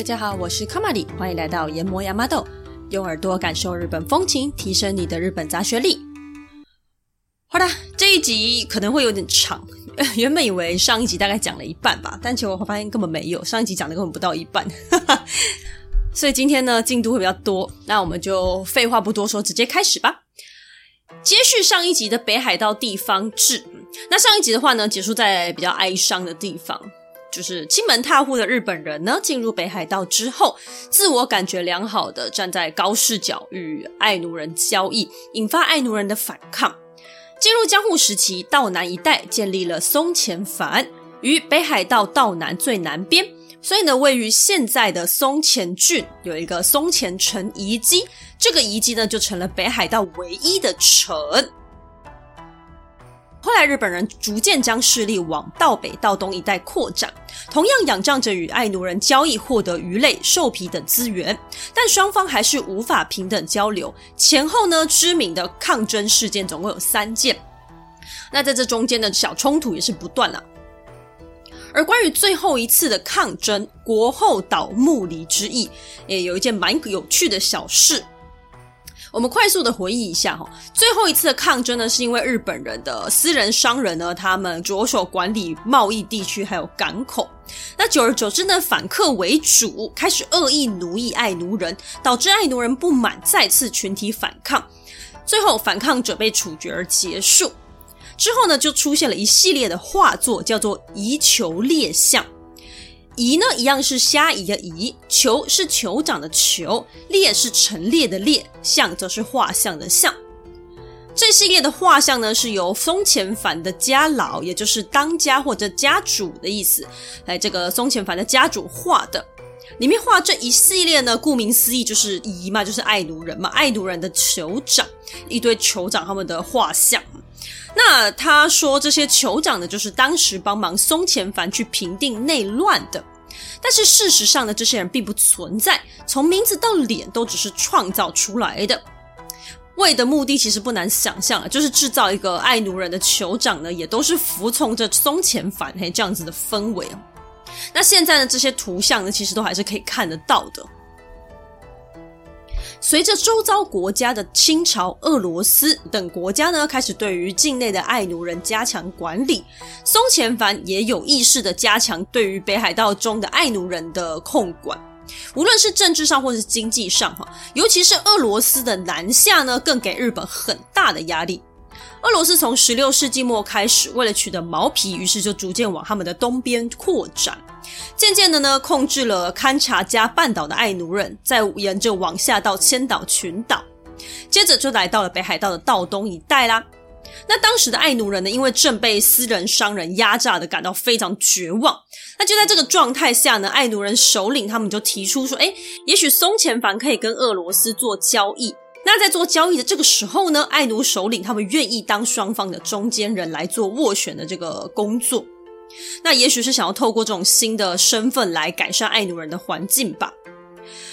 大家好，我是卡玛里，欢迎来到研磨亚麻豆，用耳朵感受日本风情，提升你的日本杂学力。好啦，这一集可能会有点长，原本以为上一集大概讲了一半吧，但结果我发现根本没有，上一集讲的根本不到一半，所以今天呢进度会比较多，那我们就废话不多说，直接开始吧。接续上一集的北海道地方志，那上一集的话呢，结束在比较哀伤的地方，就是亲门踏户的日本人呢，进入北海道之后，自我感觉良好的站在高视角与爱奴人交易，引发爱奴人的反抗。进入江户时期，道南一带建立了松前藩，于北海道道南最南边。所以呢，位于现在的松前郡有一个松前城遗迹，这个遗迹呢就成了北海道唯一的城。后来日本人逐渐将势力往道北、道东一带扩展，同样仰仗着与爱奴人交易获得鱼类、兽皮等资源，但双方还是无法平等交流。前后呢，知名的抗争事件总共有三件。那在这中间的小冲突也是不断了。而关于最后一次的抗争——国后岛木离之役，也有一件蛮有趣的小事。我们快速的回忆一下哈，最后一次的抗争呢，是因为日本人的私人商人呢，他们着手管理贸易地区还有港口。那久而久之呢，反客为主，开始恶意奴役爱奴人，导致爱奴人不满，再次群体反抗，最后反抗者被处决而结束。之后呢，就出现了一系列的画作，叫做“夷酋列像”。夷呢，一样是虾夷的夷；酋是酋长的酋；列是陈列的列；象则是画像的象。这系列的画像呢，是由松前藩的家老，也就是当家或者家主的意思，来这个松前藩的家主画的。里面画这一系列呢，顾名思义就是夷嘛，就是爱奴人嘛，爱奴人的酋长，一堆酋长他们的画像。那他说这些酋长呢，就是当时帮忙松前藩去平定内乱的。但是事实上呢，这些人并不存在，从名字到脸都只是创造出来的。为的目的其实不难想象啊，就是制造一个爱奴人的酋长呢，也都是服从着松前藩嘿这样子的氛围啊。那现在呢，这些图像呢，其实都还是可以看得到的。随着周遭国家的清朝、俄罗斯等国家呢，开始对于境内的爱奴人加强管理，松前藩也有意识的加强对于北海道中的爱奴人的控管，无论是政治上或是经济上，哈，尤其是俄罗斯的南下呢，更给日本很大的压力。俄罗斯从十六世纪末开始，为了取得毛皮，于是就逐渐往他们的东边扩展。渐渐的呢，控制了勘察加半岛的爱奴人，再沿着往下到千岛群岛，接着就来到了北海道的道东一带啦。那当时的爱奴人呢，因为正被私人商人压榨的，感到非常绝望。那就在这个状态下呢，爱奴人首领他们就提出说：“诶，也许松前藩可以跟俄罗斯做交易。那在做交易的这个时候呢，爱奴首领他们愿意当双方的中间人来做斡旋的这个工作。”那也许是想要透过这种新的身份来改善爱奴人的环境吧。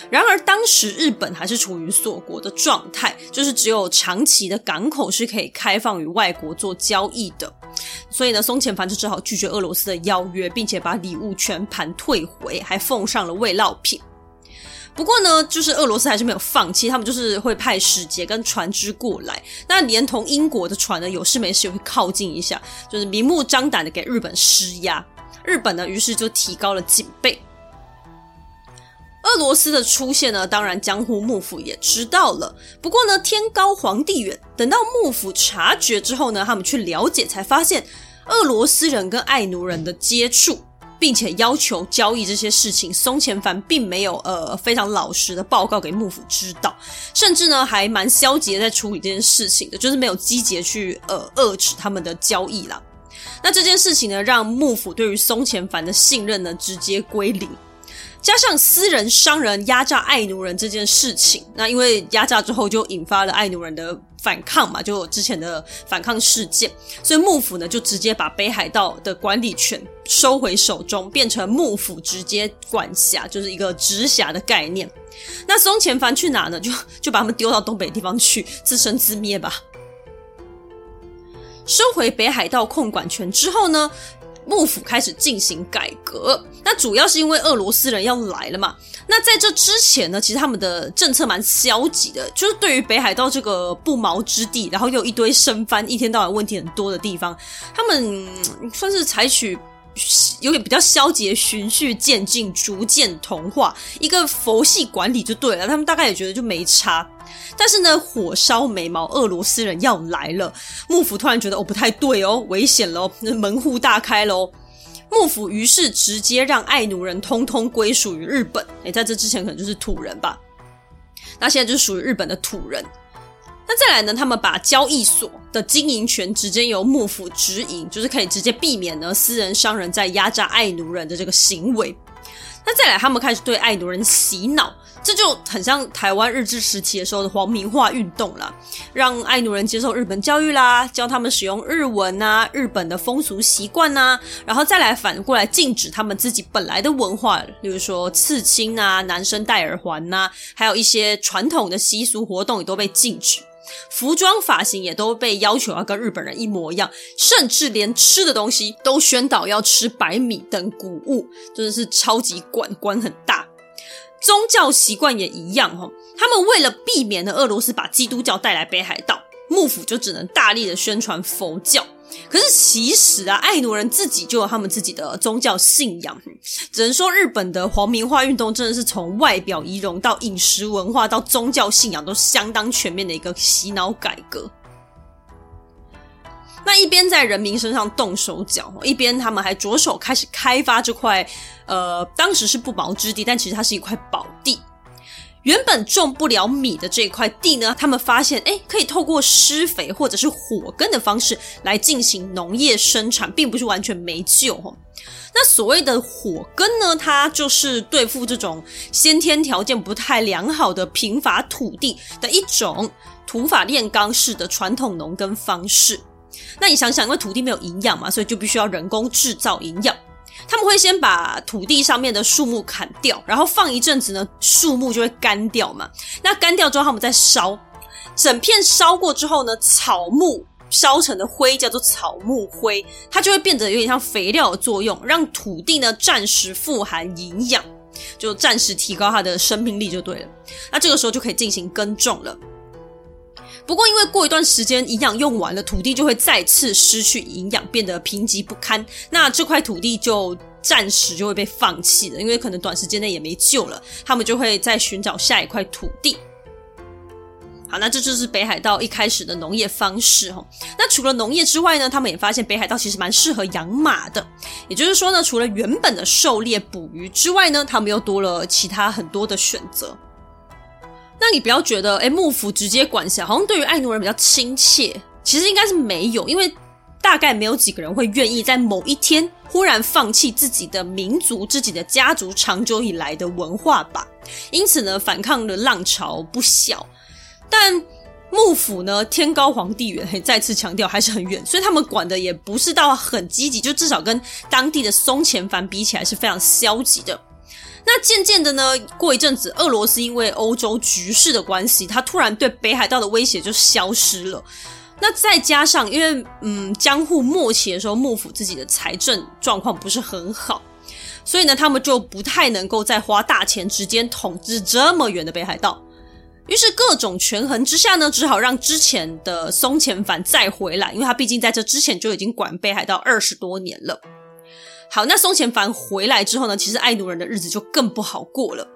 然而，当时日本还是处于锁国的状态，就是只有长崎的港口是可以开放与外国做交易的。所以呢，松前藩就只好拒绝俄罗斯的邀约，并且把礼物全盘退回，还奉上了慰劳品。不过呢，就是俄罗斯还是没有放弃，他们就是会派使节跟船只过来，那连同英国的船呢，有事没事也会靠近一下，就是明目张胆的给日本施压。日本呢，于是就提高了警备。俄罗斯的出现呢，当然江户幕府也知道了。不过呢，天高皇帝远，等到幕府察觉之后呢，他们去了解，才发现俄罗斯人跟爱奴人的接触。并且要求交易这些事情，松前凡并没有呃非常老实的报告给幕府知道，甚至呢还蛮消极的在处理这件事情的，就是没有积极去呃遏制他们的交易啦。那这件事情呢，让幕府对于松前凡的信任呢直接归零。加上私人商人压榨爱奴人这件事情，那因为压榨之后就引发了爱奴人的反抗嘛，就之前的反抗事件，所以幕府呢就直接把北海道的管理权收回手中，变成幕府直接管辖，就是一个直辖的概念。那松前藩去哪呢？就 就把他们丢到东北地方去自生自灭吧。收回北海道控管权之后呢，幕府开始进行改革。那主要是因为俄罗斯人要来了嘛。那在这之前呢，其实他们的政策蛮消极的，就是对于北海道这个不毛之地，然后又一堆生番，一天到晚问题很多的地方，他们算是采取。有点比较消极，循序渐进，逐渐同化，一个佛系管理就对了。他们大概也觉得就没差。但是呢，火烧眉毛，俄罗斯人要来了，幕府突然觉得哦不太对哦，危险喽，门户大开喽。幕府于是直接让爱奴人通通归属于日本。诶，在这之前可能就是土人吧，那现在就是属于日本的土人。那再来呢，他们把交易所的经营权直接由幕府直营，就是可以直接避免呢私人商人在压榨爱奴人的这个行为。那再来，他们开始对爱奴人洗脑，这就很像台湾日治时期的时候的皇民化运动啦，让爱奴人接受日本教育啦，教他们使用日文啊，日本的风俗习惯呐，然后再来反过来禁止他们自己本来的文化，例如说刺青啊，男生戴耳环呐，还有一些传统的习俗活动也都被禁止。服装发型也都被要求要跟日本人一模一样，甚至连吃的东西都宣导要吃白米等谷物，真的是超级管管很大。宗教习惯也一样哈，他们为了避免呢俄罗斯把基督教带来北海道，幕府就只能大力的宣传佛教。可是其实啊，爱奴人自己就有他们自己的宗教信仰，只能说日本的皇民化运动真的是从外表仪容到饮食文化到宗教信仰都相当全面的一个洗脑改革。那一边在人民身上动手脚，一边他们还着手开始开发这块，呃，当时是不毛之地，但其实它是一块宝地。原本种不了米的这块地呢，他们发现，诶，可以透过施肥或者是火耕的方式来进行农业生产，并不是完全没救哦。那所谓的火耕呢，它就是对付这种先天条件不太良好的贫乏土地的一种土法炼钢式的传统农耕方式。那你想想，因为土地没有营养嘛，所以就必须要人工制造营养。他们会先把土地上面的树木砍掉，然后放一阵子呢，树木就会干掉嘛。那干掉之后，他们再烧，整片烧过之后呢，草木烧成的灰叫做草木灰，它就会变得有点像肥料的作用，让土地呢暂时富含营养，就暂时提高它的生命力就对了。那这个时候就可以进行耕种了。不过，因为过一段时间营养用完了，土地就会再次失去营养，变得贫瘠不堪。那这块土地就暂时就会被放弃了，因为可能短时间内也没救了。他们就会再寻找下一块土地。好，那这就是北海道一开始的农业方式哈。那除了农业之外呢，他们也发现北海道其实蛮适合养马的。也就是说呢，除了原本的狩猎捕鱼之外呢，他们又多了其他很多的选择。那你不要觉得，诶，幕府直接管辖，好像对于爱奴人比较亲切。其实应该是没有，因为大概没有几个人会愿意在某一天忽然放弃自己的民族、自己的家族长久以来的文化吧。因此呢，反抗的浪潮不小。但幕府呢，天高皇帝远，再次强调还是很远，所以他们管的也不是到很积极，就至少跟当地的松前藩比起来是非常消极的。那渐渐的呢，过一阵子，俄罗斯因为欧洲局势的关系，它突然对北海道的威胁就消失了。那再加上，因为嗯，江户末期的时候，幕府自己的财政状况不是很好，所以呢，他们就不太能够再花大钱直接统治这么远的北海道。于是各种权衡之下呢，只好让之前的松前藩再回来，因为他毕竟在这之前就已经管北海道二十多年了。好，那松前藩回来之后呢，其实爱奴人的日子就更不好过了。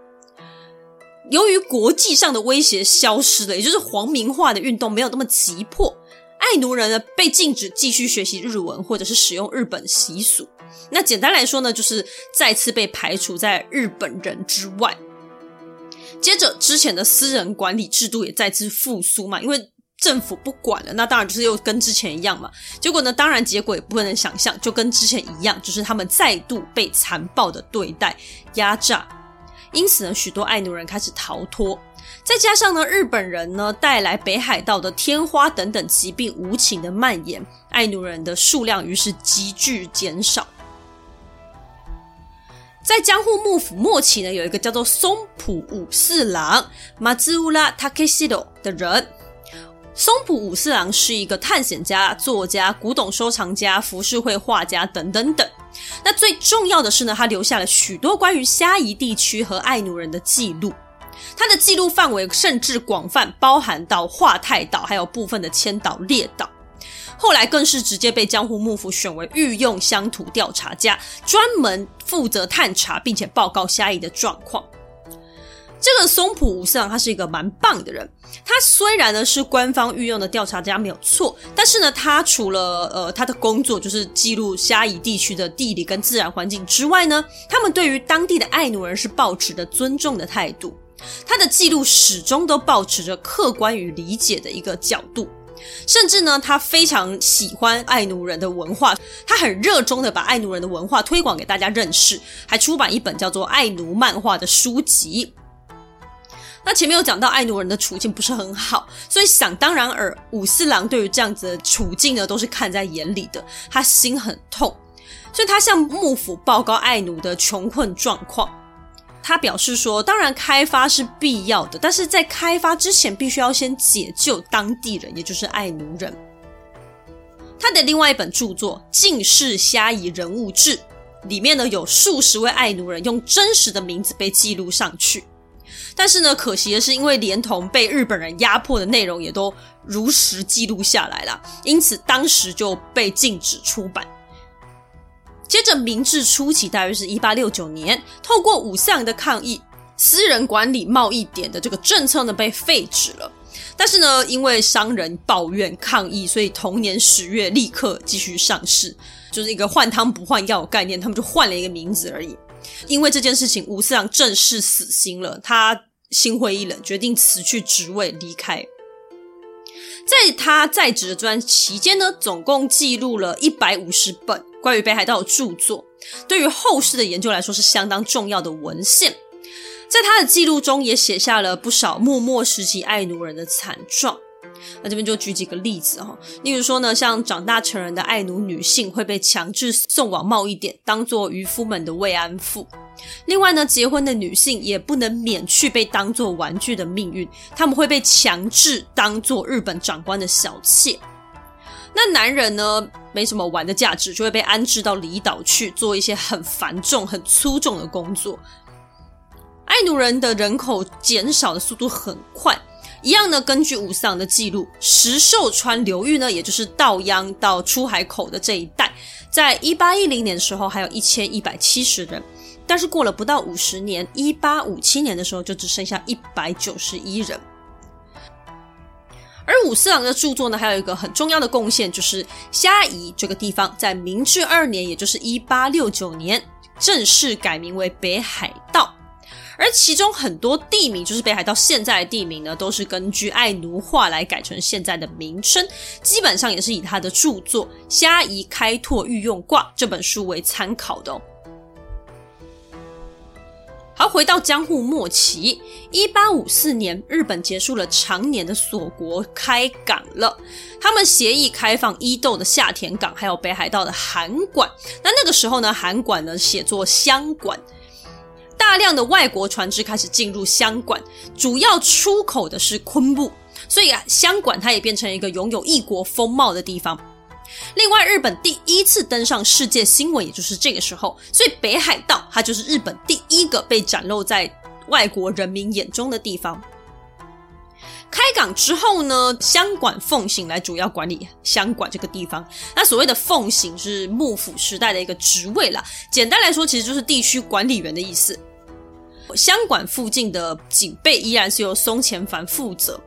由于国际上的威胁消失了，也就是皇民化的运动没有那么急迫，爱奴人呢被禁止继续学习日文或者是使用日本习俗。那简单来说呢，就是再次被排除在日本人之外。接着，之前的私人管理制度也再次复苏嘛，因为。政府不管了，那当然就是又跟之前一样嘛。结果呢，当然结果也不能想象，就跟之前一样，就是他们再度被残暴的对待、压榨。因此呢，许多爱奴人开始逃脱。再加上呢，日本人呢带来北海道的天花等等疾病无情的蔓延，爱奴人的数量于是急剧减少。在江户幕府末期呢，有一个叫做松浦武四郎 Matsuura Takeshiro 的人。松浦武四郎是一个探险家、作家、古董收藏家、浮世绘画家等等等。那最重要的是呢，他留下了许多关于虾夷地区和爱奴人的记录。他的记录范围甚至广泛，包含到华太岛，还有部分的千岛列岛。后来更是直接被江户幕府选为御用乡土调查家，专门负责探查并且报告虾夷的状况。这个松浦五四郎他是一个蛮棒的人。他虽然呢是官方御用的调查家没有错，但是呢他除了呃他的工作就是记录虾夷地区的地理跟自然环境之外呢，他们对于当地的爱奴人是抱持的尊重的态度。他的记录始终都保持着客观与理解的一个角度，甚至呢他非常喜欢爱奴人的文化，他很热衷的把爱奴人的文化推广给大家认识，还出版一本叫做《爱奴漫画》的书籍。那前面有讲到爱奴人的处境不是很好，所以想当然尔，武四郎对于这样子的处境呢，都是看在眼里的，他心很痛，所以他向幕府报告爱奴的穷困状况。他表示说，当然开发是必要的，但是在开发之前，必须要先解救当地人，也就是爱奴人。他的另外一本著作《近世虾夷人物志》里面呢，有数十位爱奴人用真实的名字被记录上去。但是呢，可惜的是，因为连同被日本人压迫的内容也都如实记录下来了，因此当时就被禁止出版。接着，明治初期，大约是一八六九年，透过五四郎的抗议，私人管理贸易点的这个政策呢被废止了。但是呢，因为商人抱怨抗议，所以同年十月立刻继续上市，就是一个换汤不换药的概念，他们就换了一个名字而已。因为这件事情，吴四郎正式死心了，他心灰意冷，决定辞去职位离开。在他在职的这段期间呢，总共记录了一百五十本关于北海道的著作，对于后世的研究来说是相当重要的文献。在他的记录中，也写下了不少幕末时期爱奴人的惨状。那这边就举几个例子哈，例如说呢，像长大成人的爱奴女性会被强制送往贸易点，当做渔夫们的慰安妇。另外呢，结婚的女性也不能免去被当做玩具的命运，她们会被强制当做日本长官的小妾。那男人呢，没什么玩的价值，就会被安置到离岛去做一些很繁重、很粗重的工作。爱奴人的人口减少的速度很快。一样呢，根据五四郎的记录，石狩川流域呢，也就是稻央到出海口的这一带，在一八一零年的时候还有一千一百七十人，但是过了不到五十年，一八五七年的时候就只剩下一百九十一人。而五四郎的著作呢，还有一个很重要的贡献，就是虾夷这个地方在明治二年，也就是一八六九年，正式改名为北海道。而其中很多地名，就是北海道现在的地名呢，都是根据爱奴话来改成现在的名称，基本上也是以他的著作《虾夷开拓御用挂》这本书为参考的哦。好，回到江户末期，一八五四年，日本结束了常年的锁国，开港了。他们协议开放伊豆的下田港，还有北海道的函馆。那那个时候呢，函馆呢写作香馆。大量的外国船只开始进入箱馆，主要出口的是昆布，所以啊，箱馆它也变成一个拥有异国风貌的地方。另外，日本第一次登上世界新闻，也就是这个时候，所以北海道它就是日本第一个被展露在外国人民眼中的地方。开港之后呢，箱馆奉行来主要管理箱馆这个地方。那所谓的奉行是幕府时代的一个职位啦，简单来说，其实就是地区管理员的意思。箱馆附近的警备依然是由松前藩负责，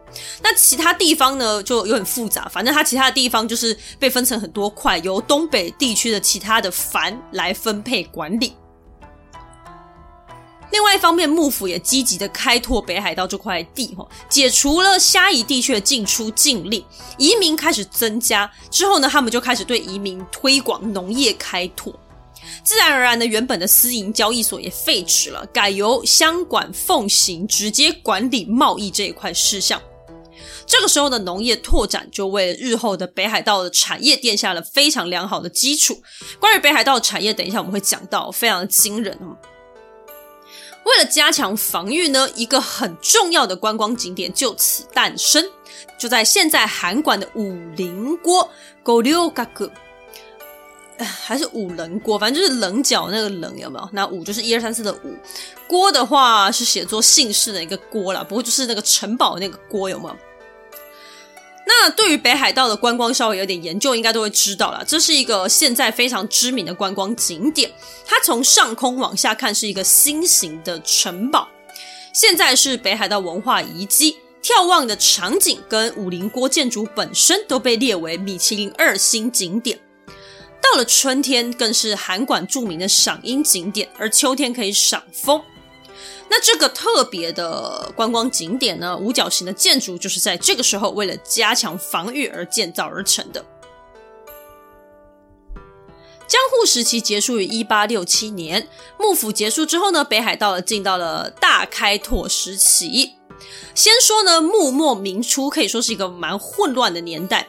那其他地方呢就有很复杂。反正它其他的地方就是被分成很多块，由东北地区的其他的藩来分配管理。另外一方面，幕府也积极的开拓北海道这块地，解除了虾夷地区的进出禁令，移民开始增加。之后呢，他们就开始对移民推广农业开拓。自然而然的，原本的私营交易所也废止了，改由箱馆奉行，直接管理贸易这一块事项。这个时候的农业拓展，就为日后的北海道的产业奠下了非常良好的基础。关于北海道产业，等一下我们会讲到，非常的惊人哦。为了加强防御呢，一个很重要的观光景点就此诞生，就在现在函馆的五棱郭 g o r y o g a 还是五棱郭，反正就是棱角那个棱有没有？那五就是一二三四的五，郭的话是写作姓氏的一个郭啦，不过就是那个城堡那个郭有没有？那对于北海道的观光稍微有点研究，应该都会知道了，这是一个现在非常知名的观光景点。它从上空往下看是一个心形的城堡，现在是北海道文化遗迹。眺望的场景跟五棱郭建筑本身都被列为米其林二星景点。到了春天，更是函馆著名的赏樱景点，而秋天可以赏枫。那这个特别的观光景点呢，五角形的建筑就是在这个时候为了加强防御而建造而成的。江户时期结束于一八六七年，幕府结束之后呢，北海道进到了大开拓时期。先说呢，幕末明初可以说是一个蛮混乱的年代，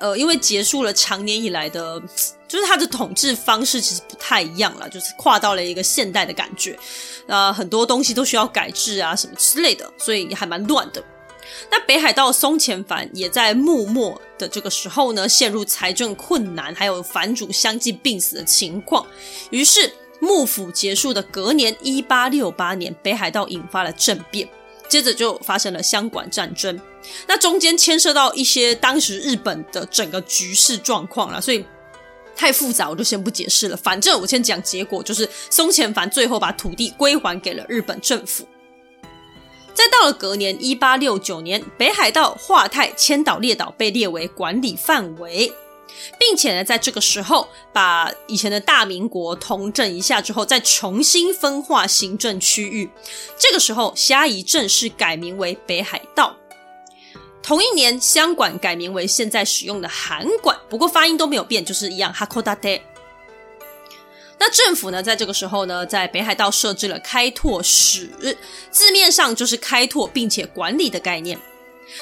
呃，因为结束了长年以来的，就是他的统治方式其实不太一样了，就是跨到了一个现代的感觉，啊、很多东西都需要改制啊，什么之类的，所以还蛮乱的。那北海道松前藩也在幕末的这个时候呢，陷入财政困难，还有藩主相继病死的情况，于是幕府结束的隔年一八六八年，北海道引发了政变。接着就发生了箱馆战争，那中间牵涉到一些当时日本的整个局势状况了，所以太复杂，我就先不解释了。反正我先讲结果，就是松前藩最后把土地归还给了日本政府。再到了隔年一八六九年，北海道画太千岛列岛被列为管理范围。并且呢，在这个时候把以前的大明国统整一下之后，再重新分化行政区域。这个时候，虾夷正式改名为北海道。同一年，香馆改名为现在使用的函馆，不过发音都没有变，就是一样哈库达特。那政府呢，在这个时候呢，在北海道设置了开拓使，字面上就是开拓并且管理的概念。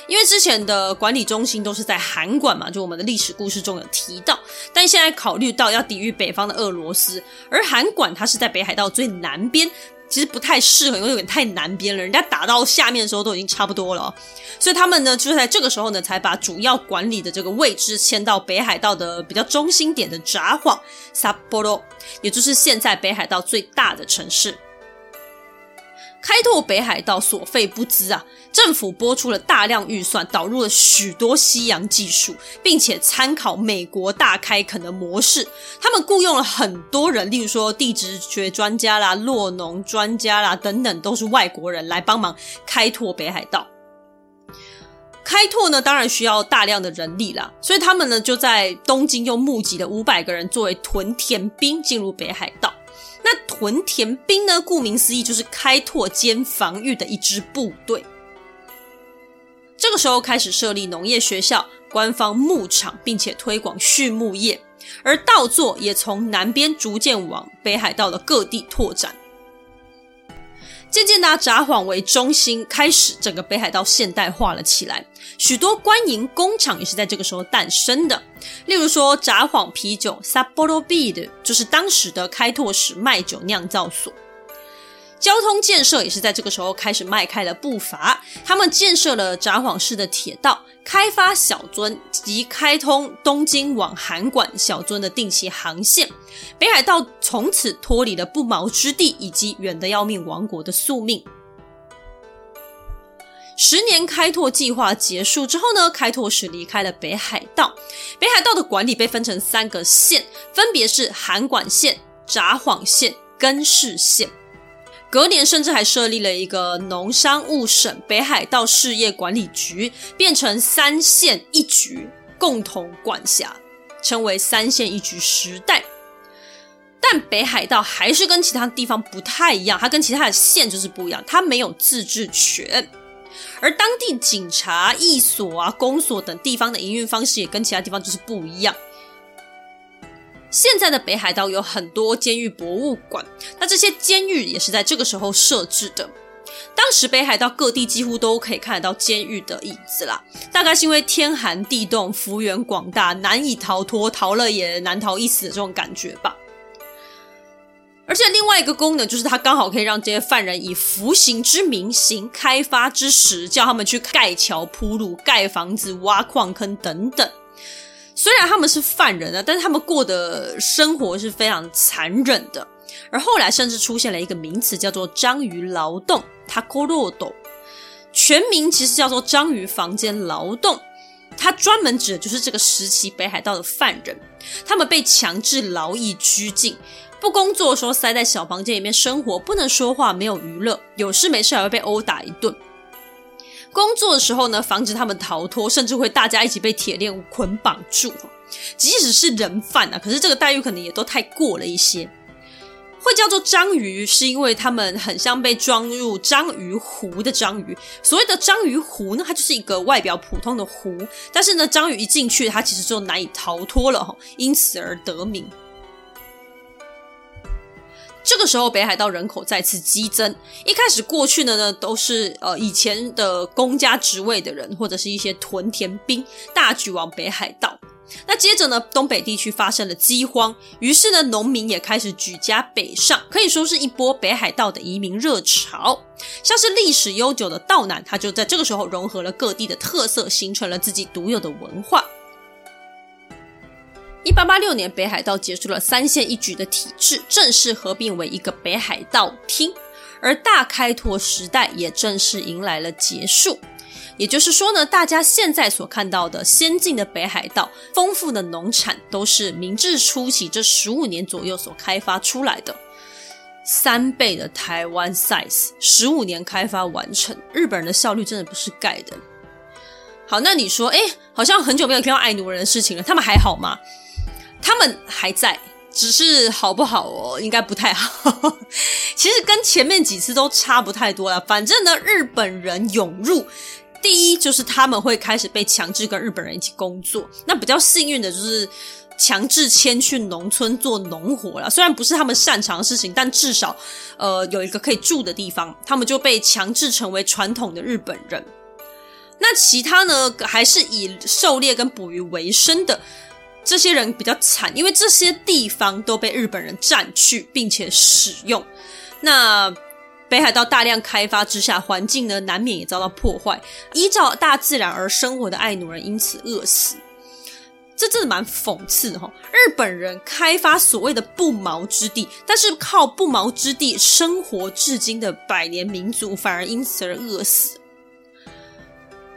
因为之前的管理中心都是在函馆嘛，就我们的历史故事中有提到。但现在考虑到要抵御北方的俄罗斯，而函馆它是在北海道最南边，其实不太适合，因为有点太南边了。人家打到下面的时候都已经差不多了，所以他们呢，就是在这个时候呢，才把主要管理的这个位置迁到北海道的比较中心点的札幌 （Sapporo），也就是现在北海道最大的城市。开拓北海道所费不貲啊！政府拨出了大量预算，导入了许多西洋技术，并且参考美国大开垦的模式。他们雇佣了很多人，例如说地质学专家啦、酪农专家啦等等，都是外国人来帮忙开拓北海道。开拓呢，当然需要大量的人力啦，所以他们呢就在东京又募集了五百个人作为屯田兵进入北海道。那屯田兵呢，顾名思义就是开拓兼防御的一支部队。这个时候开始设立农业学校、官方牧场，并且推广畜牧业，而稻作也从南边逐渐往北海道的各地拓展。渐渐的，札幌为中心，开始整个北海道现代化了起来。许多官营工厂也是在这个时候诞生的。例如说，札幌啤酒 （Sapporo Beer） 就是当时的开拓史卖酒酿造所。交通建设也是在这个时候开始迈开了步伐。他们建设了札幌市的铁道，开发小樽及开通东京往函馆小樽的定期航线。北海道从此脱离了不毛之地以及远得要命亡国的宿命。十年开拓计划结束之后呢，开拓使离开了北海道。北海道的管理被分成三个县，分别是函馆县、札幌县、根室县。隔年，甚至还设立了一个农商务省北海道事业管理局，变成三县一局，共同管辖，称为三县一局时代。但北海道还是跟其他地方不太一样，它跟其他的县就是不一样，它没有自治权，而当地警察、役所啊、公所等地方的营运方式也跟其他地方就是不一样。现在的北海道有很多监狱博物馆，那这些监狱也是在这个时候设置的。当时北海道各地几乎都可以看得到监狱的影子啦，大概是因为天寒地冻、幅员广大，难以逃脱，逃了也难逃一死的这种感觉吧。而且另外一个功能就是，它刚好可以让这些犯人以服刑之名行开发之实，叫他们去盖桥铺路、盖房子、挖矿坑等等。虽然他们是犯人啊，但是他们过的生活是非常残忍的。而后来甚至出现了一个名词，叫做“章鱼劳动 ”（takorodo），全名其实叫做“章鱼房间劳动”。它专门指的就是这个时期北海道的犯人，他们被强制劳役拘禁，不工作的时候塞在小房间里面生活，不能说话，没有娱乐，有事没事还会被殴打一顿。工作的时候呢，防止他们逃脱，甚至会大家一起被铁链捆绑住。即使是人犯啊，可是这个待遇可能也都太过了一些。会叫做章鱼，是因为他们很像被装入章鱼湖的章鱼。所谓的章鱼湖呢，它就是一个外表普通的湖，但是呢，章鱼一进去，它其实就难以逃脱了，因此而得名。这个时候，北海道人口再次激增。一开始过去的呢，都是呃以前的公家职位的人，或者是一些屯田兵，大举往北海道。那接着呢，东北地区发生了饥荒，于是呢，农民也开始举家北上，可以说是一波北海道的移民热潮。像是历史悠久的道南，它就在这个时候融合了各地的特色，形成了自己独有的文化。一八八六年，北海道结束了三县一局的体制，正式合并为一个北海道厅，而大开拓时代也正式迎来了结束。也就是说呢，大家现在所看到的先进的北海道、丰富的农产，都是明治初期这十五年左右所开发出来的。三倍的台湾 size，十五年开发完成，日本人的效率真的不是盖的。好，那你说，哎，好像很久没有听到爱奴人的事情了，他们还好吗？他们还在，只是好不好哦，应该不太好。其实跟前面几次都差不太多了。反正呢，日本人涌入。第一就是他们会开始被强制跟日本人一起工作，那比较幸运的就是强制迁去农村做农活了。虽然不是他们擅长的事情，但至少呃有一个可以住的地方，他们就被强制成为传统的日本人。那其他呢，还是以狩猎跟捕鱼为生的这些人比较惨，因为这些地方都被日本人占据并且使用。那北海道大量开发之下，环境呢难免也遭到破坏。依照大自然而生活的爱奴人因此饿死，这真的蛮讽刺的哈。日本人开发所谓的不毛之地，但是靠不毛之地生活至今的百年民族，反而因此而饿死。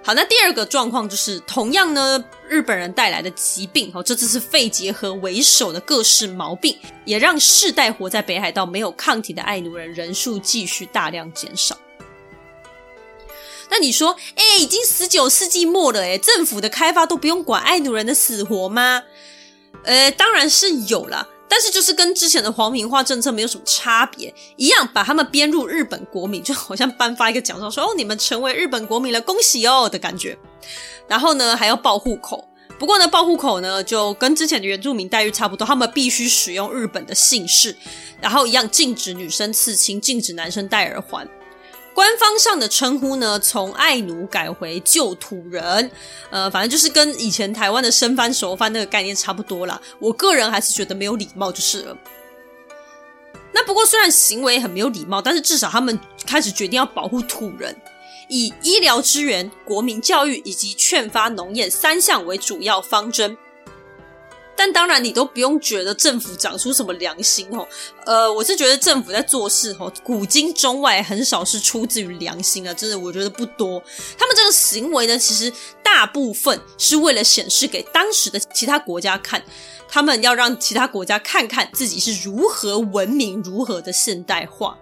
好，那第二个状况就是，同样呢，日本人带来的疾病，哦，这次是肺结核为首的各式毛病，也让世代活在北海道没有抗体的爱奴人人数继续大量减少。那你说，哎，已经十九世纪末了，哎，政府的开发都不用管爱奴人的死活吗？呃，当然是有了。但是就是跟之前的皇民化政策没有什么差别，一样把他们编入日本国民，就好像颁发一个奖状说哦，你们成为日本国民了，恭喜哦的感觉。然后呢，还要报户口，不过呢，报户口呢就跟之前的原住民待遇差不多，他们必须使用日本的姓氏，然后一样禁止女生刺青，禁止男生戴耳环。官方上的称呼呢，从爱奴改回旧土人，呃，反正就是跟以前台湾的生番熟番那个概念差不多啦。我个人还是觉得没有礼貌就是了。那不过虽然行为很没有礼貌，但是至少他们开始决定要保护土人，以医疗支援、国民教育以及劝发农业三项为主要方针。但当然，你都不用觉得政府长出什么良心哦。呃，我是觉得政府在做事哦，古今中外很少是出自于良心啊，真的我觉得不多。他们这个行为呢，其实大部分是为了显示给当时的其他国家看，他们要让其他国家看看自己是如何文明、如何的现代化。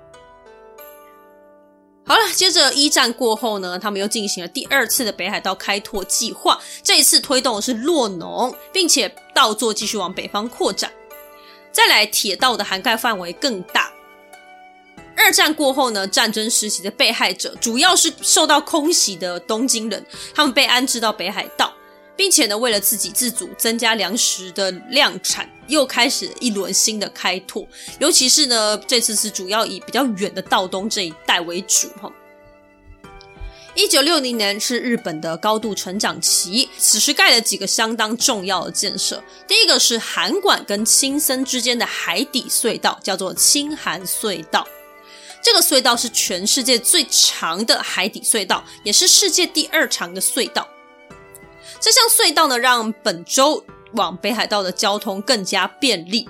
接着一战过后呢，他们又进行了第二次的北海道开拓计划。这一次推动的是洛农，并且稻作继续往北方扩展。再来，铁道的涵盖范围更大。二战过后呢，战争时期的被害者主要是受到空袭的东京人，他们被安置到北海道。并且呢，为了自给自足，增加粮食的量产，又开始一轮新的开拓。尤其是呢，这次是主要以比较远的道东这一带为主哈。一九六零年是日本的高度成长期，此时盖了几个相当重要的建设。第一个是函馆跟青森之间的海底隧道，叫做青函隧道。这个隧道是全世界最长的海底隧道，也是世界第二长的隧道。这项隧道呢，让本州往北海道的交通更加便利。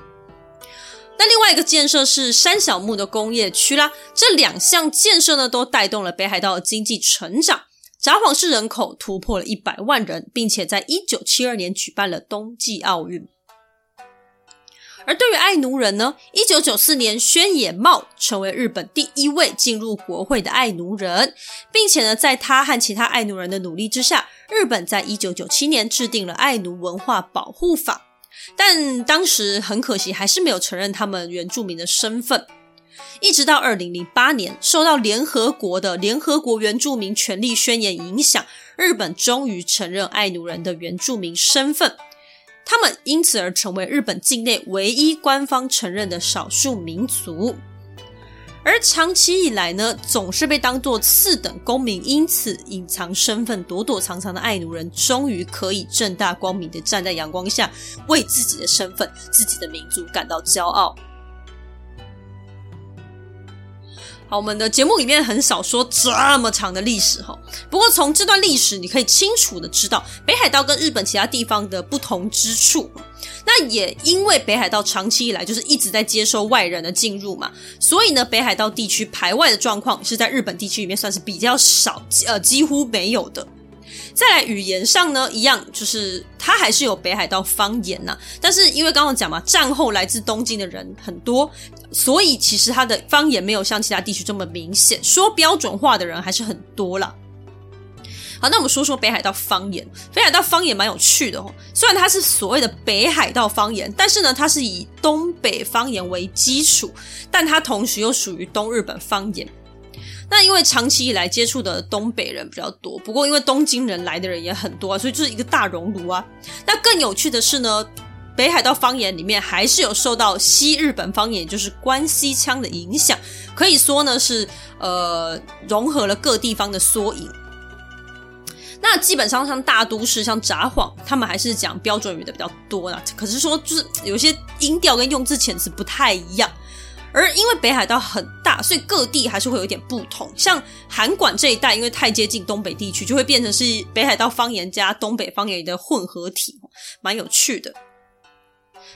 那另外一个建设是山小木的工业区啦，这两项建设呢都带动了北海道的经济成长。札幌市人口突破了一百万人，并且在一九七二年举办了冬季奥运。而对于爱奴人呢，一九九四年宣野茂成为日本第一位进入国会的爱奴人，并且呢，在他和其他爱奴人的努力之下，日本在一九九七年制定了爱奴文化保护法，但当时很可惜还是没有承认他们原住民的身份。一直到二零零八年，受到联合国的《联合国原住民权利宣言》影响，日本终于承认爱奴人的原住民身份，他们因此而成为日本境内唯一官方承认的少数民族。而长期以来呢，总是被当作次等公民，因此隐藏身份、躲躲藏藏的爱奴人，终于可以正大光明地站在阳光下，为自己的身份、自己的民族感到骄傲。好，我们的节目里面很少说这么长的历史哈。不过从这段历史，你可以清楚的知道北海道跟日本其他地方的不同之处。那也因为北海道长期以来就是一直在接受外人的进入嘛，所以呢，北海道地区排外的状况是在日本地区里面算是比较少，呃，几乎没有的。再来语言上呢，一样就是它还是有北海道方言呐，但是因为刚刚讲嘛，战后来自东京的人很多，所以其实它的方言没有像其他地区这么明显，说标准话的人还是很多啦。好，那我们说说北海道方言。北海道方言蛮有趣的哦，虽然它是所谓的北海道方言，但是呢，它是以东北方言为基础，但它同时又属于东日本方言。那因为长期以来接触的东北人比较多，不过因为东京人来的人也很多啊，所以就是一个大熔炉啊。那更有趣的是呢，北海道方言里面还是有受到西日本方言，就是关西腔的影响，可以说呢是呃融合了各地方的缩影。那基本上像大都市像札幌，他们还是讲标准语的比较多啦。可是说就是有些音调跟用字遣词不太一样。而因为北海道很大，所以各地还是会有一点不同。像函馆这一带，因为太接近东北地区，就会变成是北海道方言加东北方言的混合体，蛮有趣的。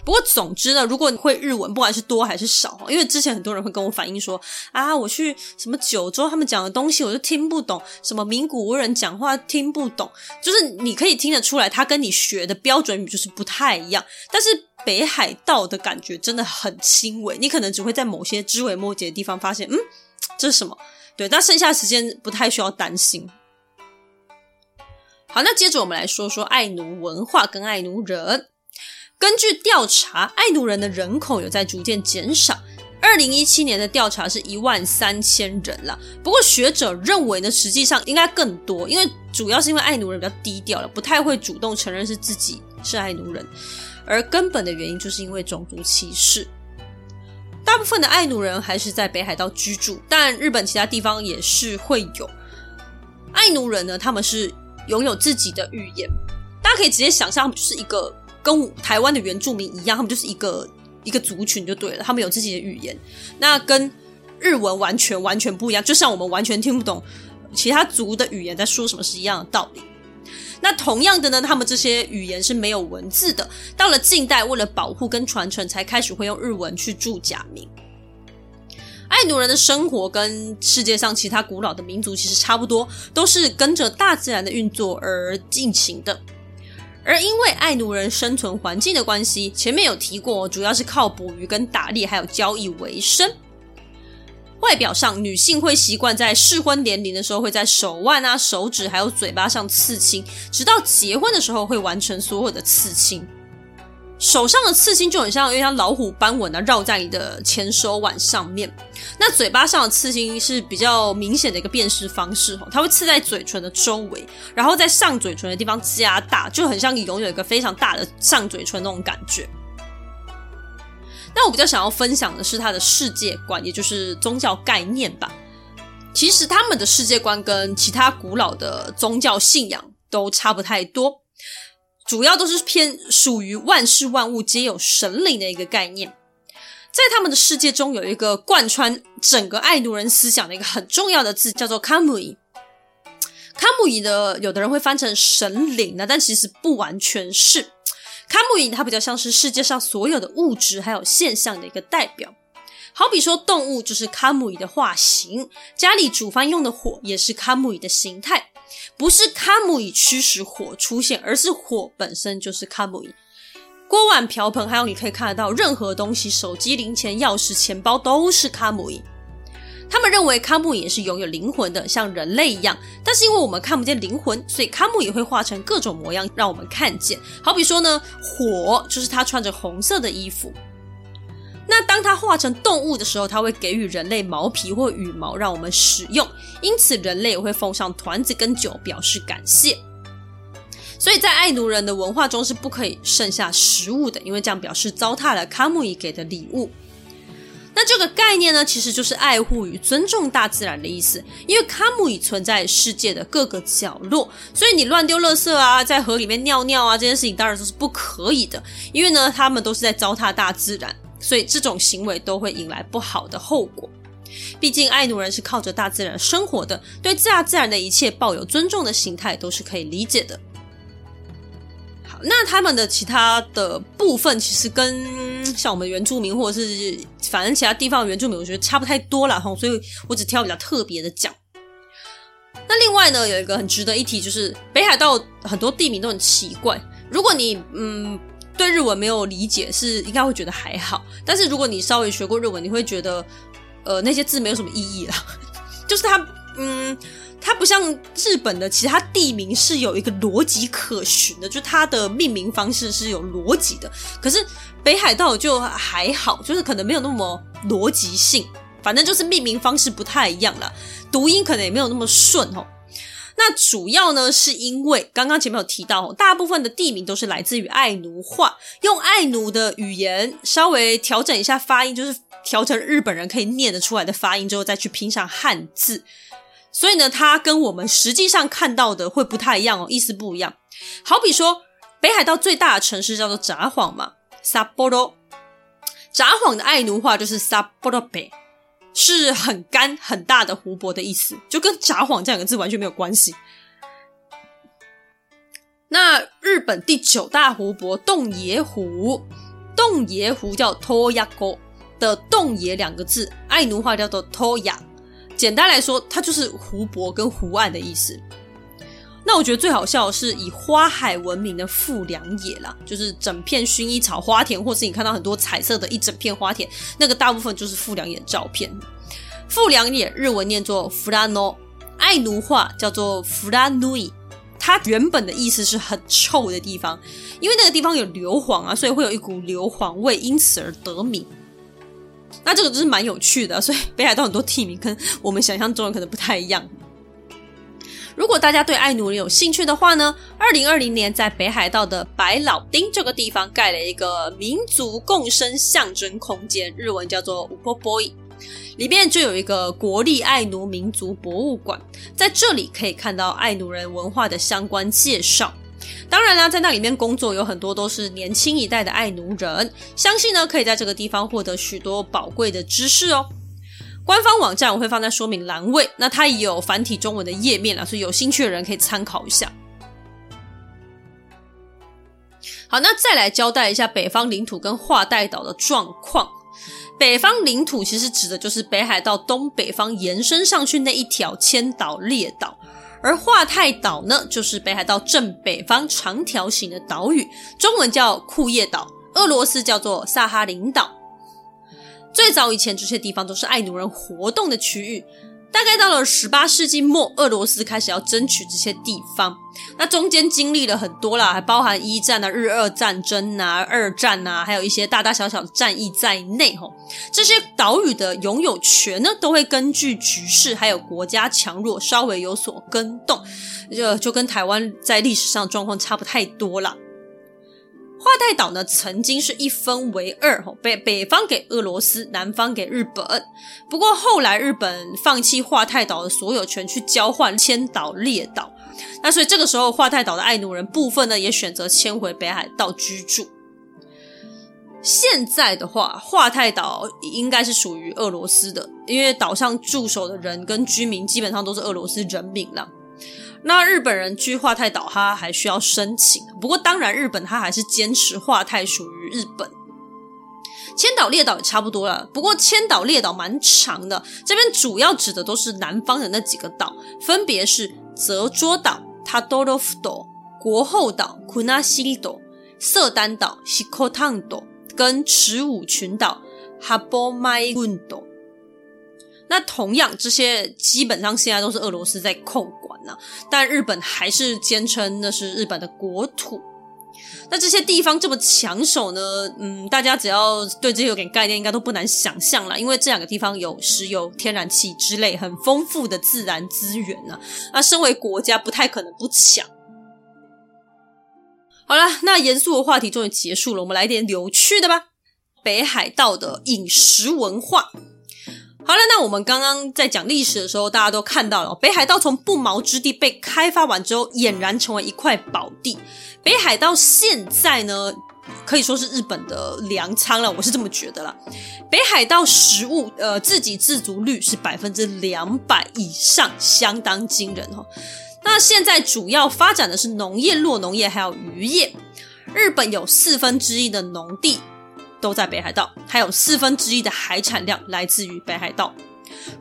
不过总之呢，如果你会日文，不管是多还是少，因为之前很多人会跟我反映说啊，我去什么九州，他们讲的东西我就听不懂，什么名古屋人讲话听不懂，就是你可以听得出来，他跟你学的标准语就是不太一样。但是北海道的感觉真的很轻微，你可能只会在某些枝微末节的地方发现，嗯，这是什么？对，但剩下的时间不太需要担心。好，那接着我们来说说爱奴文化跟爱奴人。根据调查，爱奴人的人口有在逐渐减少。二零一七年的调查是一万三千人了。不过学者认为呢，实际上应该更多，因为主要是因为爱奴人比较低调了，不太会主动承认是自己是爱奴人。而根本的原因就是因为种族歧视。大部分的爱奴人还是在北海道居住，但日本其他地方也是会有爱奴人呢。他们是拥有自己的语言，大家可以直接想象，就是一个。跟台湾的原住民一样，他们就是一个一个族群就对了。他们有自己的语言，那跟日文完全完全不一样。就像我们完全听不懂其他族的语言在说什么是一样的道理。那同样的呢，他们这些语言是没有文字的。到了近代，为了保护跟传承，才开始会用日文去注假名。爱奴人的生活跟世界上其他古老的民族其实差不多，都是跟着大自然的运作而进行的。而因为爱奴人生存环境的关系，前面有提过，主要是靠捕鱼跟打猎，还有交易为生。外表上，女性会习惯在适婚年龄的时候，会在手腕啊、手指还有嘴巴上刺青，直到结婚的时候会完成所有的刺青。手上的刺青就很像，因为像老虎斑纹啊，绕在你的前手腕上面。那嘴巴上的刺青是比较明显的一个辨识方式，它会刺在嘴唇的周围，然后在上嘴唇的地方加大，就很像你拥有一个非常大的上嘴唇那种感觉。那我比较想要分享的是他的世界观，也就是宗教概念吧。其实他们的世界观跟其他古老的宗教信仰都差不太多。主要都是偏属于万事万物皆有神灵的一个概念，在他们的世界中有一个贯穿整个爱奴人思想的一个很重要的字，叫做卡姆伊。卡姆。伊的有的人会翻成神灵呢，但其实不完全是卡姆伊它比较像是世界上所有的物质还有现象的一个代表。好比说，动物就是卡姆伊的化形，家里煮饭用的火也是卡姆伊的形态，不是卡姆伊驱使火出现，而是火本身就是卡姆伊。锅碗瓢盆，还有你可以看得到任何东西，手机、零钱、钥匙、钱包都是卡姆伊。他们认为卡姆也是拥有灵魂的，像人类一样，但是因为我们看不见灵魂，所以卡姆也会化成各种模样让我们看见。好比说呢，火就是他穿着红色的衣服。那当它化成动物的时候，它会给予人类毛皮或羽毛让我们使用，因此人类也会奉上团子跟酒表示感谢。所以在爱奴人的文化中是不可以剩下食物的，因为这样表示糟蹋了卡姆伊给的礼物。那这个概念呢，其实就是爱护与尊重大自然的意思。因为卡姆伊存在世界的各个角落，所以你乱丢垃圾啊，在河里面尿尿啊，这件事情当然都是不可以的。因为呢，他们都是在糟蹋大自然。所以这种行为都会引来不好的后果。毕竟爱奴人是靠着大自然生活的，对大自然的一切抱有尊重的心态都是可以理解的。好，那他们的其他的部分其实跟像我们原住民或者是反正其他地方原住民，我觉得差不太多了哈。所以我只挑比较特别的讲。那另外呢，有一个很值得一提，就是北海道很多地名都很奇怪。如果你嗯。对日文没有理解是应该会觉得还好，但是如果你稍微学过日文，你会觉得，呃，那些字没有什么意义啦。就是它，嗯，它不像日本的其他地名是有一个逻辑可循的，就它的命名方式是有逻辑的。可是北海道就还好，就是可能没有那么逻辑性，反正就是命名方式不太一样了，读音可能也没有那么顺哦。那主要呢，是因为刚刚前面有提到，大部分的地名都是来自于爱奴话，用爱奴的语言稍微调整一下发音，就是调成日本人可以念得出来的发音之后，再去拼上汉字。所以呢，它跟我们实际上看到的会不太一样哦，意思不一样。好比说，北海道最大的城市叫做札幌嘛，札幌，札幌的爱奴话就是札幌北。是很干很大的湖泊的意思，就跟札幌这两个字完全没有关系。那日本第九大湖泊洞爷湖，洞爷湖叫 Toyago 的洞爷两个字，爱奴话叫做 Toya。简单来说，它就是湖泊跟湖岸的意思。那我觉得最好笑的是以花海闻名的富良野啦，就是整片薰衣草花田，或是你看到很多彩色的一整片花田，那个大部分就是富良野的照片。富良野日文念作富良野，爱奴话叫做富良野，它原本的意思是很臭的地方，因为那个地方有硫磺啊，所以会有一股硫磺味，因此而得名。那这个就是蛮有趣的，所以北海道很多地名跟我们想象中的可能不太一样。如果大家对爱奴人有兴趣的话呢，二零二零年在北海道的白老町这个地方盖了一个民族共生象征空间，日文叫做 Upopoi，里面就有一个国立爱奴民族博物馆，在这里可以看到爱奴人文化的相关介绍。当然啦，在那里面工作有很多都是年轻一代的爱奴人，相信呢可以在这个地方获得许多宝贵的知识哦。官方网站我会放在说明栏位，那它也有繁体中文的页面啦，所以有兴趣的人可以参考一下。好，那再来交代一下北方领土跟画带岛的状况。北方领土其实指的就是北海道东北方延伸上去那一条千岛列岛，而画带岛呢，就是北海道正北方长条形的岛屿，中文叫库页岛，俄罗斯叫做萨哈林岛。最早以前，这些地方都是爱奴人活动的区域。大概到了十八世纪末，俄罗斯开始要争取这些地方。那中间经历了很多啦，还包含一战啊、日俄战争啊、二战啊，还有一些大大小小的战役在内。吼，这些岛屿的拥有权呢，都会根据局势还有国家强弱稍微有所更动。就就跟台湾在历史上状况差不太多啦。画带岛呢，曾经是一分为二，北北方给俄罗斯，南方给日本。不过后来日本放弃画带岛的所有权，去交换千岛列岛。那所以这个时候，画带岛的爱奴人部分呢，也选择迁回北海道居住。现在的话，画带岛应该是属于俄罗斯的，因为岛上驻守的人跟居民基本上都是俄罗斯人民了。那日本人居化太岛，他还需要申请。不过，当然，日本他还是坚持化太属于日本。千岛列岛也差不多了，不过千岛列岛蛮长的。这边主要指的都是南方的那几个岛，分别是泽捉岛、塔多罗夫岛、国后岛、库纳西里岛、色丹岛、西科烫岛跟池武群岛、哈波麦运岛。那同样，这些基本上现在都是俄罗斯在控管呢、但日本还是坚称那是日本的国土。那这些地方这么抢手呢？嗯，大家只要对这些有点概念，应该都不难想象了。因为这两个地方有石油、天然气之类很丰富的自然资源呢、那身为国家，不太可能不抢。好了，那严肃的话题终于结束了，我们来点有趣的吧。北海道的饮食文化。好了，那我们刚刚在讲历史的时候，大家都看到了北海道从不毛之地被开发完之后，俨然成为一块宝地。北海道现在呢，可以说是日本的粮仓了，我是这么觉得啦。北海道食物呃自给自足率是百分之两百以上，相当惊人哦。那现在主要发展的是农业、落农业还有渔业。日本有四分之一的农地。都在北海道，还有四分之一的海产量来自于北海道。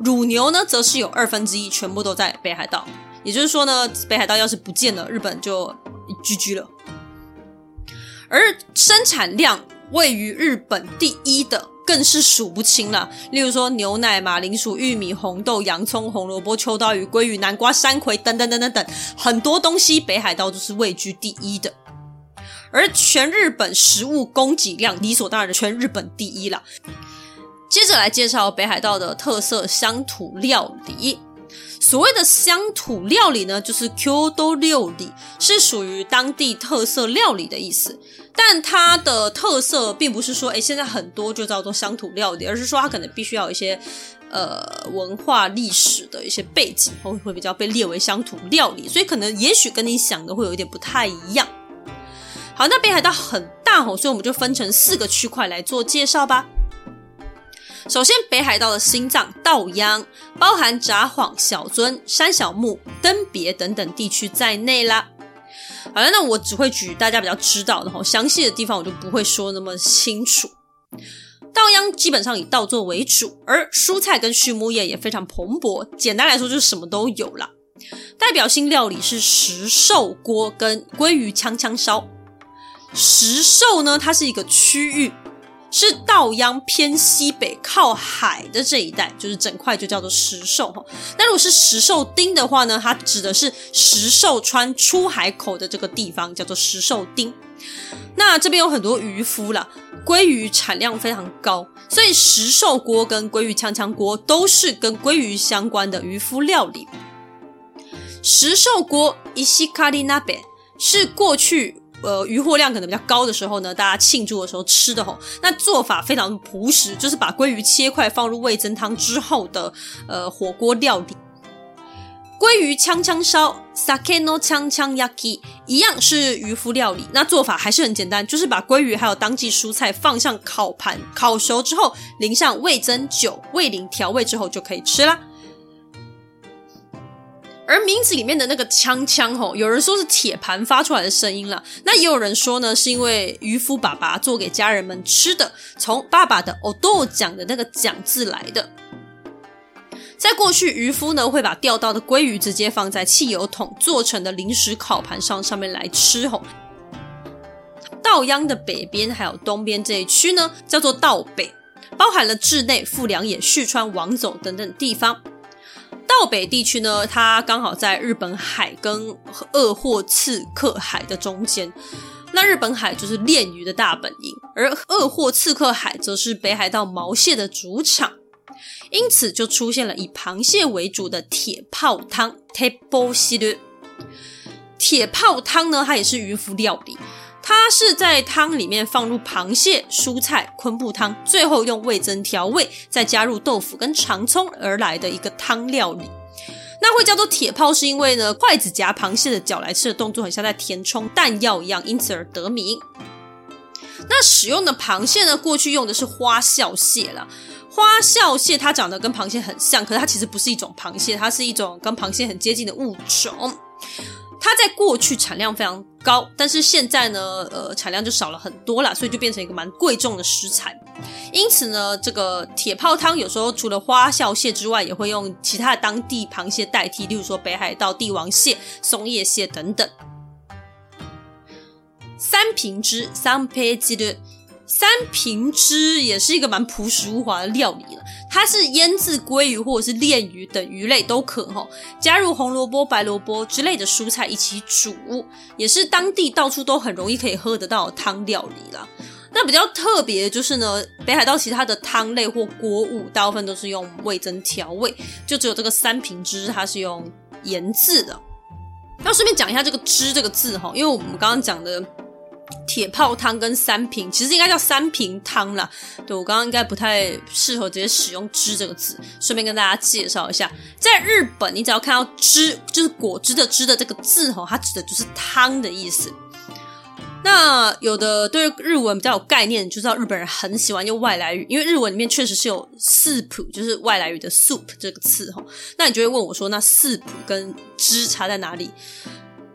乳牛呢，则是有二分之一全部都在北海道。也就是说呢，北海道要是不见了，日本就 GG 了。而生产量位于日本第一的，更是数不清了。例如说牛奶、马铃薯、玉米、红豆、洋葱、红萝卜、秋刀鱼、鲑鱼、南瓜、山葵等等等等等，很多东西北海道都是位居第一的。而全日本食物供给量理所当然的全日本第一了。接着来介绍北海道的特色乡土料理。所谓的乡土料理呢，就是 Kyoto 料理，是属于当地特色料理的意思。但它的特色并不是说，诶，现在很多就叫做乡土料理，而是说它可能必须要一些呃文化历史的一些背景，会会比较被列为乡土料理。所以可能也许跟你想的会有一点不太一样。好，那北海道很大吼，所以我们就分成四个区块来做介绍吧。首先，北海道的心脏稻央，包含札幌、小樽、山小木、登别等等地区在内啦。好了，那我只会举大家比较知道的吼，详细的地方我就不会说那么清楚。稻央基本上以稻作为主，而蔬菜跟畜牧业也非常蓬勃。简单来说，就是什么都有啦。代表性料理是石兽锅跟鲑鱼呛呛烧。石兽呢，它是一个区域，是稻央偏西北靠海的这一带，就是整块就叫做石兽哈。那如果是石兽町的话呢，它指的是石兽川出海口的这个地方，叫做石兽町。那这边有很多渔夫啦，鲑鱼产量非常高，所以石兽锅跟鲑鱼呛呛锅都是跟鲑鱼相关的渔夫料理。石兽锅伊西卡利那边是过去。呃，渔获量可能比较高的时候呢，大家庆祝的时候吃的吼，那做法非常朴实，就是把鲑鱼切块放入味噌汤之后的呃火锅料理。鲑鱼呛呛烧 （Sake no 呛呛 yaki） 一样是渔夫料理，那做法还是很简单，就是把鲑鱼还有当季蔬菜放上烤盘，烤熟之后淋上味噌、酒、味醂调味之后就可以吃啦。而名字里面的那个锵锵吼，有人说是铁盘发出来的声音了，那也有人说呢，是因为渔夫爸爸做给家人们吃的，从爸爸的哦豆讲的那个讲字来的。在过去，渔夫呢会把钓到的鲑鱼直接放在汽油桶做成的临时烤盘上，上面来吃吼。稻央的北边还有东边这一区呢，叫做稻北，包含了稚内、富良野、旭川、王总等等地方。道北地区呢，它刚好在日本海跟鄂霍次克海的中间。那日本海就是炼鱼的大本营，而鄂霍次克海则是北海道毛蟹的主场，因此就出现了以螃蟹为主的铁炮汤 （teppo shiru）。铁炮汤呢，它也是渔夫料理。它是在汤里面放入螃蟹、蔬菜、昆布汤，最后用味噌调味，再加入豆腐跟长葱而来的一个汤料理。那会叫做铁炮，是因为呢，筷子夹螃蟹的脚来吃的动作很像在填充弹药一样，因此而得名。那使用的螃蟹呢，过去用的是花笑蟹啦。花笑蟹它长得跟螃蟹很像，可是它其实不是一种螃蟹，它是一种跟螃蟹很接近的物种。它在过去产量非常高，但是现在呢，呃，产量就少了很多啦，所以就变成一个蛮贵重的食材。因此呢，这个铁炮汤有时候除了花笑蟹之外，也会用其他的当地螃蟹代替，例如说北海道帝王蟹、松叶蟹等等。三平之三胚鸡的三平之也是一个蛮朴实无华的料理了。它是腌制鲑鱼或者是鲶鱼等鱼类都可哈，加入红萝卜、白萝卜之类的蔬菜一起煮，也是当地到处都很容易可以喝得到的汤料理啦。那比较特别的就是呢，北海道其他的汤类或锅物大部分都是用味噌调味，就只有这个三平汁它是用盐制的。那顺便讲一下这个“汁”这个字哈，因为我们刚刚讲的。铁泡汤跟三瓶其实应该叫三瓶汤啦。对，我刚刚应该不太适合直接使用“汁”这个字，顺便跟大家介绍一下，在日本，你只要看到“汁”，就是果汁的“汁”的这个字吼，它指的就是汤的意思。那有的对日文比较有概念，就知道日本人很喜欢用外来语，因为日文里面确实是有 “soup”，就是外来语的 “soup” 这个词吼。那你就会问我说，那 “soup” 跟“汁”差在哪里？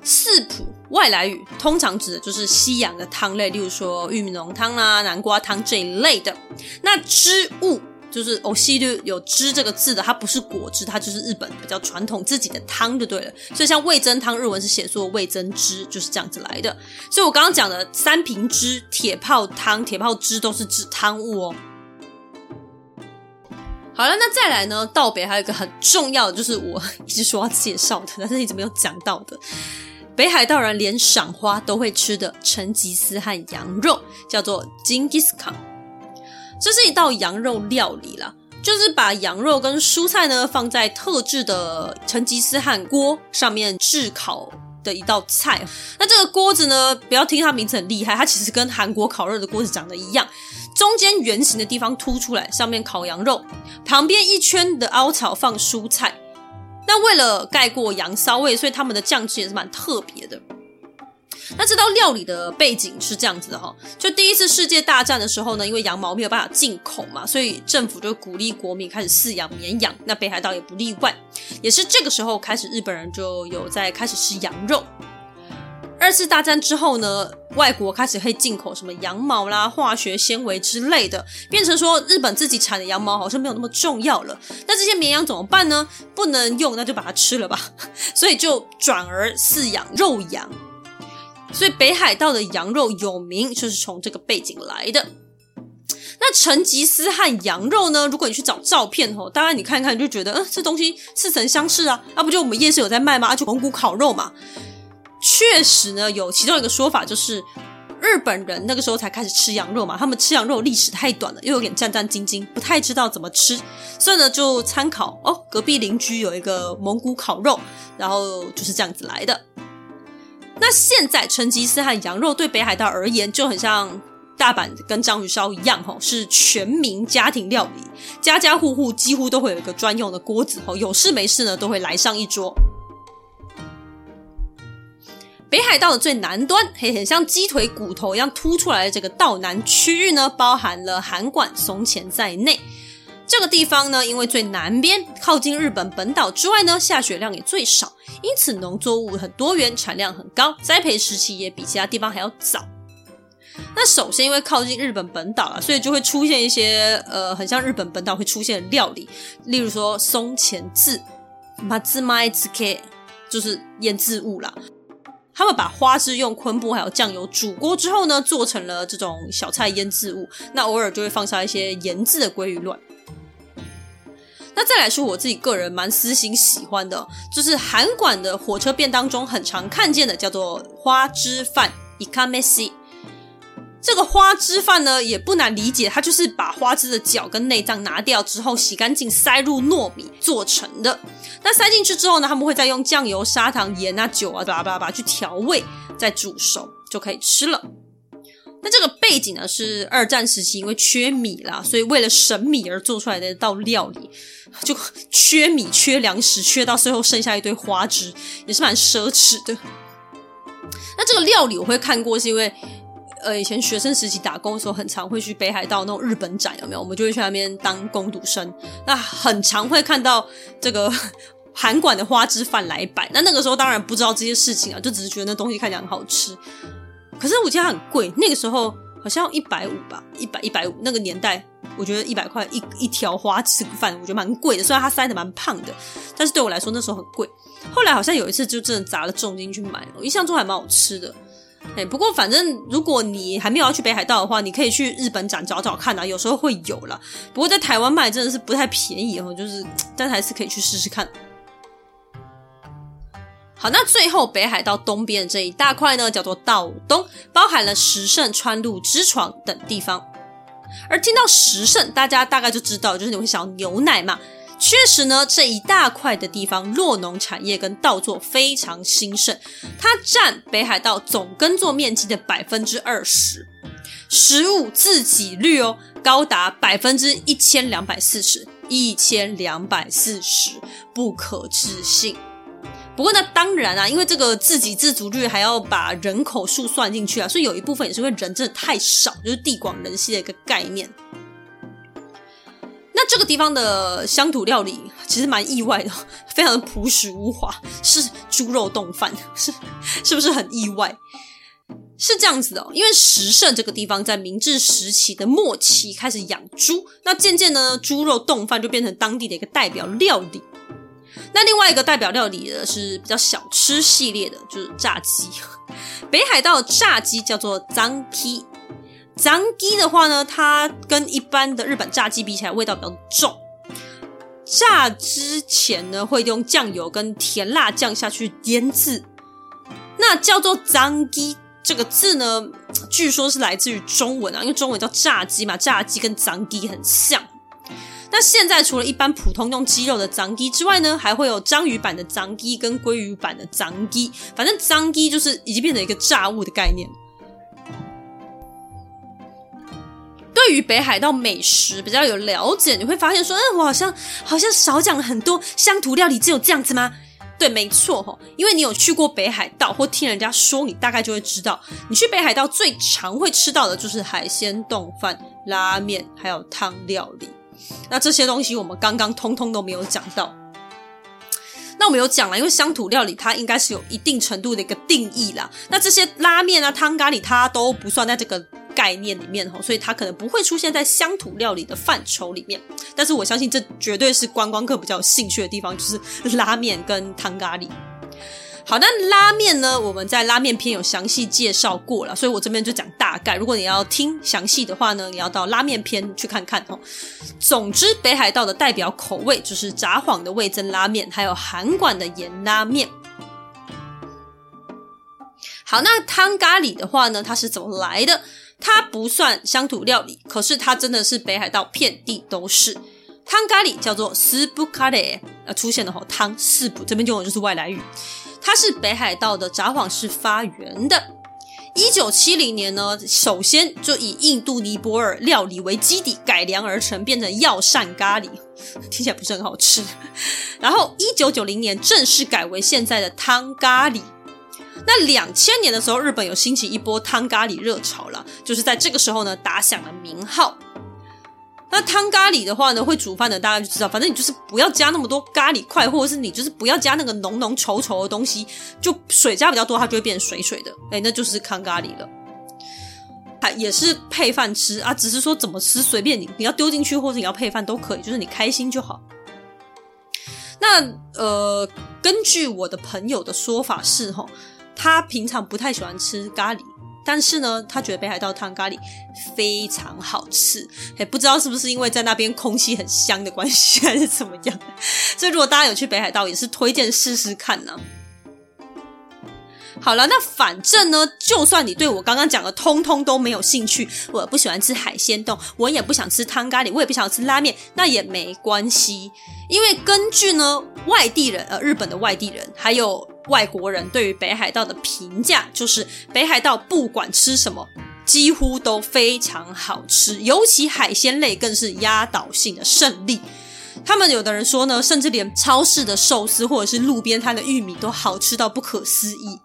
四普外来语通常指的就是西洋的汤类，例如说玉米浓汤啦、南瓜汤这一类的。那汁物就是哦，西就有汁这个字的，它不是果汁，它就是日本比较传统自己的汤就对了。所以像味增汤，日文是写作味增汁，就是这样子来的。所以我刚刚讲的三瓶汁、铁炮汤、铁炮汁都是指汤物哦。好了，那再来呢？道北还有一个很重要的，就是我一直说要介绍的，但是一直没有讲到的。北海道人连赏花都会吃的成吉思汗羊肉，叫做金吉斯康。这是一道羊肉料理啦，就是把羊肉跟蔬菜呢放在特制的成吉思汗锅上面炙烤的一道菜。那这个锅子呢，不要听它名字很厉害，它其实跟韩国烤肉的锅子长得一样，中间圆形的地方凸出来，上面烤羊肉，旁边一圈的凹槽放蔬菜。那为了盖过羊骚味，所以他们的酱汁也是蛮特别的。那这道料理的背景是这样子的哈，就第一次世界大战的时候呢，因为羊毛没有办法进口嘛，所以政府就鼓励国民开始饲养绵羊。那北海道也不例外，也是这个时候开始，日本人就有在开始吃羊肉。二次大战之后呢，外国开始会进口什么羊毛啦、化学纤维之类的，变成说日本自己产的羊毛好像没有那么重要了。那这些绵羊怎么办呢？不能用，那就把它吃了吧。所以就转而饲养肉羊。所以北海道的羊肉有名，就是从这个背景来的。那成吉思汗羊肉呢？如果你去找照片吼，当然你看看就觉得，嗯，这东西似曾相识啊，啊不就我们夜市有在卖吗？啊，就蒙古烤肉嘛。确实呢，有其中一个说法，就是日本人那个时候才开始吃羊肉嘛，他们吃羊肉历史太短了，又有点战战兢兢，不太知道怎么吃，所以呢就参考哦，隔壁邻居有一个蒙古烤肉，然后就是这样子来的。那现在成吉思汗羊肉对北海道而言就很像大阪跟章鱼烧一样，吼，是全民家庭料理，家家户户几乎都会有一个专用的锅子，吼，有事没事呢都会来上一桌。北海道的最南端，嘿，很像鸡腿骨头一样凸出来的这个道南区域呢，包含了函馆、松前在内。这个地方呢，因为最南边靠近日本本岛之外呢，下雪量也最少，因此农作物很多元，产量很高，栽培时期也比其他地方还要早。那首先因为靠近日本本岛了，所以就会出现一些呃，很像日本本岛会出现的料理，例如说松前渍、马兹麦兹 K，就是腌制物啦。他们把花枝用昆布还有酱油煮过之后呢，做成了这种小菜腌制物。那偶尔就会放下一些腌制的鲑鱼卵。那再来说我自己个人蛮私心喜欢的，就是函馆的火车便当中很常看见的，叫做花枝饭イカメシ。 这个花枝饭呢，也不难理解，它就是把花枝的脚跟内脏拿掉之后，洗干净，塞入糯米做成的。那塞进去之后呢，他们会再用酱油、砂糖、盐啊、酒啊，巴拉巴去调味，再煮熟就可以吃了。那这个背景呢，是二战时期因为缺米啦，所以为了省米而做出来的一道料理，就缺米、缺粮食，缺到最后剩下一堆花枝，也是蛮奢侈的。那这个料理我会看过，是因为。呃，以前学生时期打工的时候，很常会去北海道那种日本展，有没有？我们就会去那边当工读生，那很常会看到这个 韩馆的花枝饭来摆。那那个时候当然不知道这些事情啊，就只是觉得那东西看起来很好吃。可是我记得很贵，那个时候好像一百五吧，一百一百五那个年代，我觉得一百块一一条花枝饭，我觉得蛮贵的。虽然它塞的蛮胖的，但是对我来说那时候很贵。后来好像有一次就真的砸了重金去买，我印象中还蛮好吃的。哎，不过反正如果你还没有要去北海道的话，你可以去日本展找找看啊，有时候会有啦。不过在台湾卖真的是不太便宜哦，就是但还是可以去试试看。好，那最后北海道东边的这一大块呢，叫做道东，包含了石胜、川路、知床等地方。而听到石胜，大家大概就知道，就是你会想牛奶嘛。确实呢，这一大块的地方，酪农产业跟稻作非常兴盛，它占北海道总耕作面积的百分之二十，食物自给率哦高达百分之一千两百四十，一千两百四十，不可置信。不过呢，当然啊，因为这个自给自足率还要把人口数算进去啊，所以有一部分也是因为人真的太少，就是地广人稀的一个概念。那这个地方的乡土料理其实蛮意外的，非常的朴实无华，是猪肉冻饭，是是不是很意外？是这样子的，因为石胜这个地方在明治时期的末期开始养猪，那渐渐呢，猪肉冻饭就变成当地的一个代表料理。那另外一个代表料理呢，是比较小吃系列的，就是炸鸡。北海道炸鸡叫做张 k 脏鸡的话呢，它跟一般的日本炸鸡比起来，味道比较重。炸之前呢，会用酱油跟甜辣酱下去腌制。那叫做脏鸡这个字呢，据说是来自于中文啊，因为中文叫炸鸡嘛，炸鸡跟脏鸡很像。那现在除了一般普通用鸡肉的脏鸡之外呢，还会有章鱼版的脏鸡跟鲑鱼版的脏鸡，反正脏鸡就是已经变成一个炸物的概念。对于北海道美食比较有了解，你会发现说，嗯，我好像好像少讲了很多乡土料理，只有这样子吗？对，没错哈，因为你有去过北海道，或听人家说，你大概就会知道，你去北海道最常会吃到的就是海鲜冻饭、拉面，还有汤料理。那这些东西我们刚刚通通都没有讲到。那我们有讲了，因为乡土料理它应该是有一定程度的一个定义啦。那这些拉面啊、汤咖喱，它都不算在这个。概念里面，所以它可能不会出现在乡土料理的范畴里面。但是我相信这绝对是观光客比较有兴趣的地方，就是拉面跟汤咖喱。好，那拉面呢，我们在拉面篇有详细介绍过了，所以我这边就讲大概。如果你要听详细的话呢，你要到拉面篇去看看哦。总之，北海道的代表口味就是札幌的味噌拉面，还有函馆的盐拉面。好，那汤咖喱的话呢，它是怎么来的？它不算乡土料理，可是它真的是北海道遍地都是汤咖喱，叫做斯布咖喱啊！出现的吼汤四不，这边就我就是外来语，它是北海道的札幌市发源的。一九七零年呢，首先就以印度尼泊尔料理为基底改良而成，变成药膳咖喱，听起来不是很好吃。然后一九九零年正式改为现在的汤咖喱。那两千年的时候，日本有兴起一波汤咖喱热潮了，就是在这个时候呢，打响了名号。那汤咖喱的话呢，会煮饭的大家就知道，反正你就是不要加那么多咖喱块，或者是你就是不要加那个浓浓稠稠的东西，就水加比较多，它就会变水水的，哎，那就是汤咖喱了。还也是配饭吃啊，只是说怎么吃随便你，你要丢进去或者你要配饭都可以，就是你开心就好。那呃，根据我的朋友的说法是齁。他平常不太喜欢吃咖喱，但是呢，他觉得北海道汤咖喱非常好吃。也不知道是不是因为在那边空气很香的关系，还是怎么样。所以如果大家有去北海道，也是推荐试试看呢、好了，那反正呢，就算你对我刚刚讲的通通都没有兴趣，我不喜欢吃海鲜冻，我也不想吃汤咖喱，我也不想吃拉面，那也没关系，因为根据呢外地人，呃，日本的外地人还有外国人对于北海道的评价，就是北海道不管吃什么，几乎都非常好吃，尤其海鲜类更是压倒性的胜利。他们有的人说呢，甚至连超市的寿司或者是路边摊的玉米都好吃到不可思议。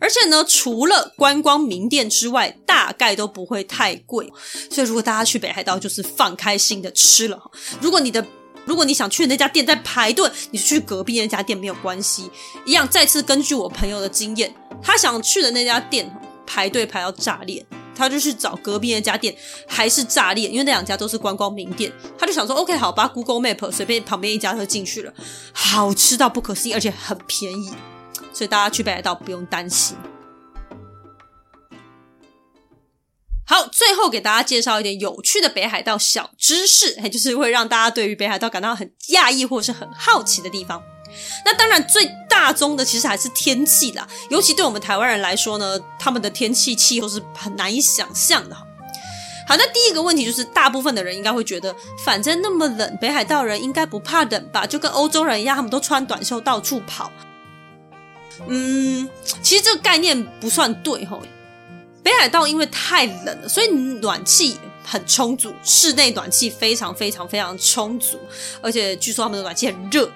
而且呢，除了观光名店之外，大概都不会太贵。所以，如果大家去北海道，就是放开心的吃了。如果你的如果你想去的那家店在排队，你去隔壁那家店没有关系。一样，再次根据我朋友的经验，他想去的那家店排队排到炸裂，他就去找隔壁那家店，还是炸裂，因为那两家都是观光名店。他就想说，OK，好吧，Google Map 随便旁边一家就进去了，好吃到不可思议，而且很便宜，所以大家去北海道不用担心。好，最后给大家介绍一点有趣的北海道小知识，嘿，就是会让大家对于北海道感到很讶异或者是很好奇的地方。那当然，最大宗的其实还是天气啦，尤其对我们台湾人来说呢，他们的天气气候是很难以想象的。好，那第一个问题就是，大部分的人应该会觉得，反正那么冷，北海道人应该不怕冷吧？就跟欧洲人一样，他们都穿短袖到处跑。嗯，其实这个概念不算对吼。北海道因为太冷了，所以暖气很充足，室内暖气非常非常非常充足，而且据说他们的暖气很热，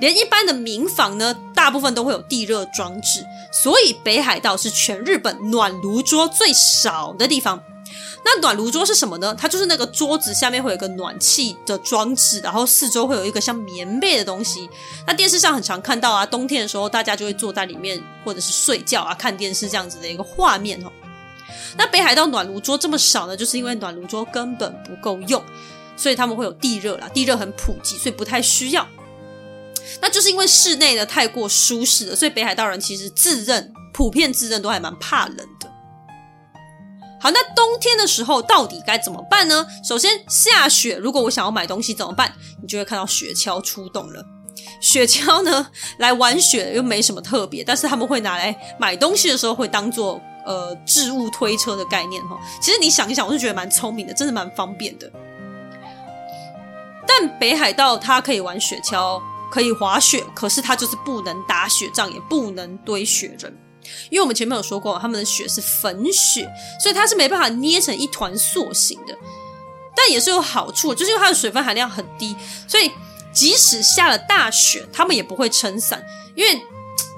连一般的民房呢，大部分都会有地热装置，所以北海道是全日本暖炉桌最少的地方。那暖炉桌是什么呢？它就是那个桌子下面会有一个暖气的装置，然后四周会有一个像棉被的东西。那电视上很常看到啊，冬天的时候大家就会坐在里面，或者是睡觉啊、看电视这样子的一个画面哦。那北海道暖炉桌这么少呢，就是因为暖炉桌根本不够用，所以他们会有地热啦，地热很普及，所以不太需要。那就是因为室内的太过舒适了，所以北海道人其实自认普遍自认都还蛮怕冷的。好，那冬天的时候到底该怎么办呢？首先下雪，如果我想要买东西怎么办？你就会看到雪橇出动了。雪橇呢，来玩雪又没什么特别，但是他们会拿来买东西的时候会当做。呃，置物推车的概念哈，其实你想一想，我是觉得蛮聪明的，真的蛮方便的。但北海道它可以玩雪橇，可以滑雪，可是它就是不能打雪仗，也不能堆雪人，因为我们前面有说过，他们的雪是粉雪，所以它是没办法捏成一团塑形的。但也是有好处，就是因为它的水分含量很低，所以即使下了大雪，他们也不会撑伞，因为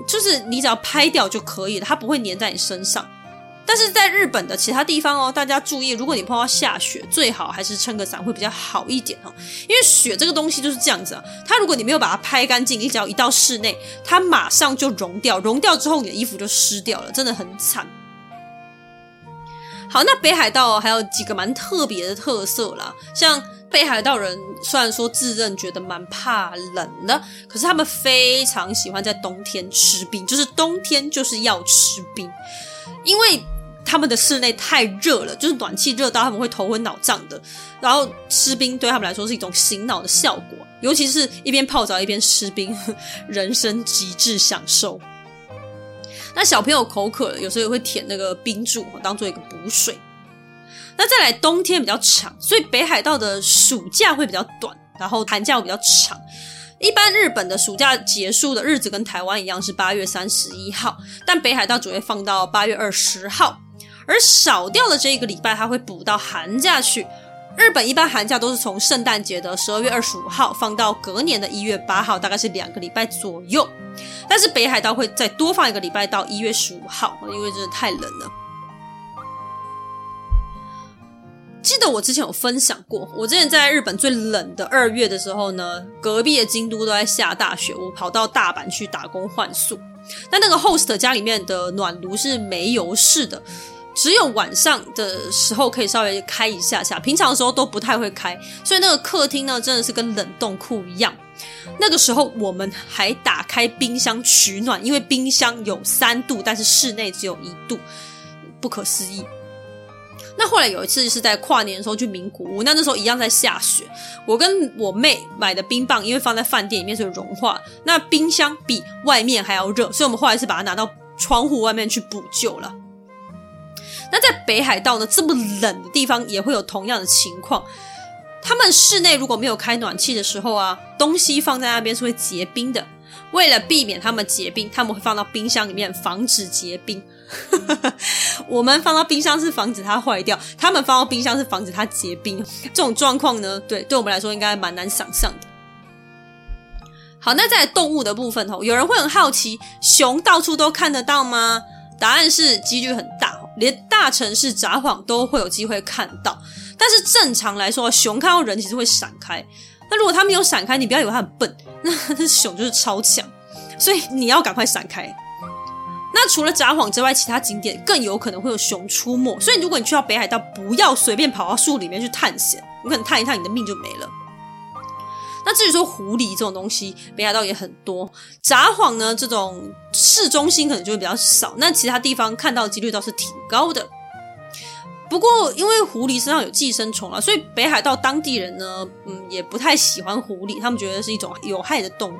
就是你只要拍掉就可以了，它不会粘在你身上。但是在日本的其他地方哦，大家注意，如果你碰到下雪，最好还是撑个伞会比较好一点哦。因为雪这个东西就是这样子啊，它如果你没有把它拍干净，你只要一到室内，它马上就融掉，融掉之后你的衣服就湿掉了，真的很惨。好，那北海道还有几个蛮特别的特色啦，像北海道人虽然说自认觉得蛮怕冷的，可是他们非常喜欢在冬天吃冰，就是冬天就是要吃冰，因为。他们的室内太热了，就是暖气热到他们会头昏脑胀的。然后吃冰对他们来说是一种醒脑的效果，尤其是一边泡澡一边吃冰，人生极致享受。那小朋友口渴了，有时候也会舔那个冰柱，当做一个补水。那再来冬天比较长，所以北海道的暑假会比较短，然后寒假会比较长。一般日本的暑假结束的日子跟台湾一样是八月三十一号，但北海道只会放到八月二十号。而少掉的这一个礼拜，它会补到寒假去。日本一般寒假都是从圣诞节的十二月二十五号放到隔年的一月八号，大概是两个礼拜左右。但是北海道会再多放一个礼拜到一月十五号，因为真的太冷了。记得我之前有分享过，我之前在日本最冷的二月的时候呢，隔壁的京都都在下大雪，我跑到大阪去打工换宿。但那个 host 家里面的暖炉是煤油式的。只有晚上的时候可以稍微开一下下，平常的时候都不太会开，所以那个客厅呢，真的是跟冷冻库一样。那个时候我们还打开冰箱取暖，因为冰箱有三度，但是室内只有一度，不可思议。那后来有一次是在跨年的时候去名古屋，那那时候一样在下雪，我跟我妹买的冰棒，因为放在饭店里面所以融化，那冰箱比外面还要热，所以我们后来是把它拿到窗户外面去补救了。那在北海道呢，这么冷的地方也会有同样的情况。他们室内如果没有开暖气的时候啊，东西放在那边是会结冰的。为了避免他们结冰，他们会放到冰箱里面防止结冰。我们放到冰箱是防止它坏掉，他们放到冰箱是防止它结冰。这种状况呢，对，对我们来说应该蛮难想象的。好，那在动物的部分吼，有人会很好奇，熊到处都看得到吗？答案是几率很大。连大城市札幌都会有机会看到，但是正常来说，熊看到人其实会闪开。那如果它没有闪开，你不要以为它很笨，那那熊就是超强，所以你要赶快闪开。那除了札幌之外，其他景点更有可能会有熊出没，所以如果你去到北海道，不要随便跑到树里面去探险，有可能探一探，你的命就没了。那至于说狐狸这种东西，北海道也很多，札幌呢这种市中心可能就会比较少，那其他地方看到的几率倒是挺高的。不过因为狐狸身上有寄生虫啊，所以北海道当地人呢，嗯，也不太喜欢狐狸，他们觉得是一种有害的动物。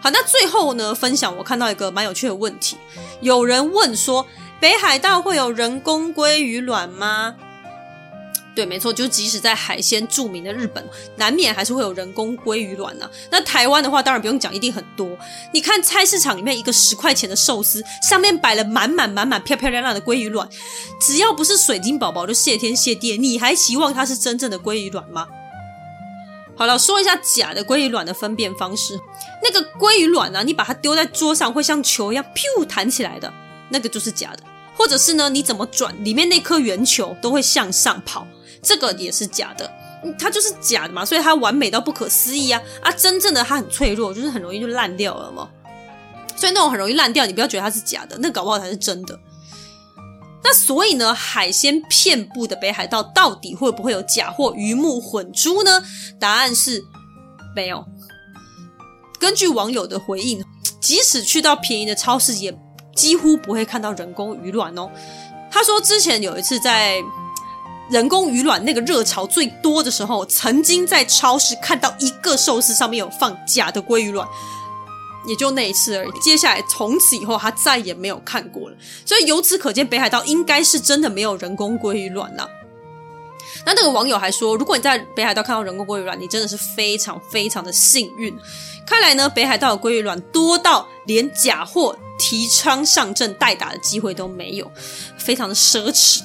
好，那最后呢，分享我看到一个蛮有趣的问题，有人问说，北海道会有人工鲑鱼卵吗？对，没错，就即使在海鲜著名的日本，难免还是会有人工鲑鱼卵呢、那台湾的话，当然不用讲，一定很多。你看菜市场里面一个十块钱的寿司，上面摆了满满满满漂漂亮亮的鲑鱼卵，只要不是水晶宝宝，就谢天谢地。你还期望它是真正的鲑鱼卵吗？好了，说一下假的鲑鱼卵的分辨方式。那个鲑鱼卵呢、啊，你把它丢在桌上会像球一样噗弹起来的，那个就是假的。或者是呢，你怎么转，里面那颗圆球都会向上跑。这个也是假的，它就是假的嘛，所以它完美到不可思议啊！啊，真正的它很脆弱，就是很容易就烂掉了嘛。所以那种很容易烂掉，你不要觉得它是假的，那搞不好才是真的。那所以呢，海鲜遍布的北海道到底会不会有假货鱼目混珠呢？答案是没有。根据网友的回应，即使去到便宜的超市，也几乎不会看到人工鱼卵哦。他说之前有一次在。人工鱼卵那个热潮最多的时候，曾经在超市看到一个寿司上面有放假的鲑鱼卵，也就那一次而已。接下来从此以后，他再也没有看过了。所以由此可见，北海道应该是真的没有人工鲑鱼卵了。那那个网友还说，如果你在北海道看到人工鲑鱼卵，你真的是非常非常的幸运。看来呢，北海道的鲑鱼卵多到连假货提枪上阵代打的机会都没有，非常的奢侈。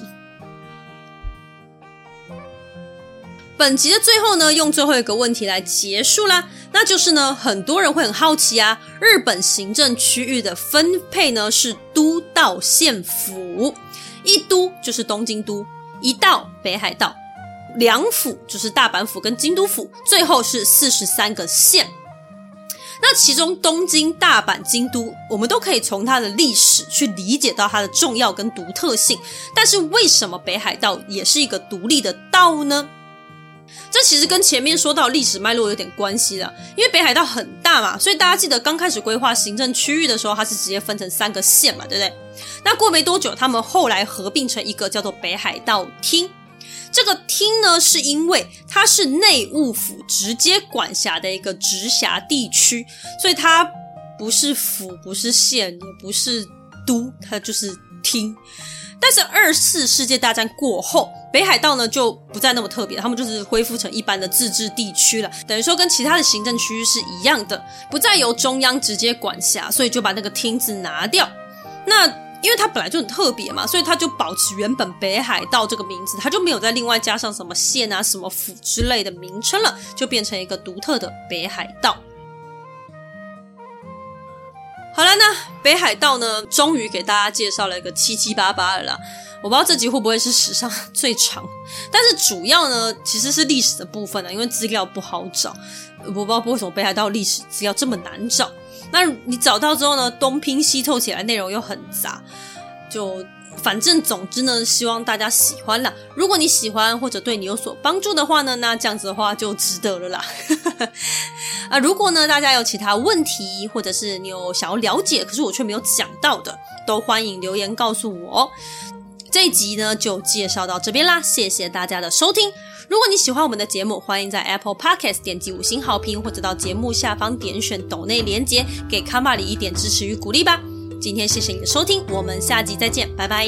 本集的最后呢，用最后一个问题来结束啦，那就是呢，很多人会很好奇啊，日本行政区域的分配呢是都道县府，一都就是东京都，一道北海道，两府就是大阪府跟京都府，最后是四十三个县。那其中东京、大阪、京都，我们都可以从它的历史去理解到它的重要跟独特性，但是为什么北海道也是一个独立的道呢？这其实跟前面说到历史脉络有点关系的，因为北海道很大嘛，所以大家记得刚开始规划行政区域的时候，它是直接分成三个县嘛，对不对？那过没多久，他们后来合并成一个叫做北海道厅。这个厅呢，是因为它是内务府直接管辖的一个直辖地区，所以它不是府，不是县，也不是都，它就是厅。但是二次世界大战过后，北海道呢就不再那么特别，他们就是恢复成一般的自治地区了，等于说跟其他的行政区域是一样的，不再由中央直接管辖，所以就把那个厅字拿掉。那因为它本来就很特别嘛，所以它就保持原本北海道这个名字，它就没有再另外加上什么县啊、什么府之类的名称了，就变成一个独特的北海道。好了，那北海道呢，终于给大家介绍了一个七七八八的了啦。我不知道这集会不会是史上最长，但是主要呢，其实是历史的部分呢，因为资料不好找。我不知道为什么北海道历史资料这么难找。那你找到之后呢，东拼西凑起来，内容又很杂，就。反正总之呢，希望大家喜欢啦。如果你喜欢或者对你有所帮助的话呢，那这样子的话就值得了啦。啊，如果呢大家有其他问题，或者是你有想要了解，可是我却没有讲到的，都欢迎留言告诉我哦。这一集呢就介绍到这边啦，谢谢大家的收听。如果你喜欢我们的节目，欢迎在 Apple Podcast 点击五星好评，或者到节目下方点选抖内连接，给卡玛里一点支持与鼓励吧。今天谢谢你的收听，我们下集再见，拜拜。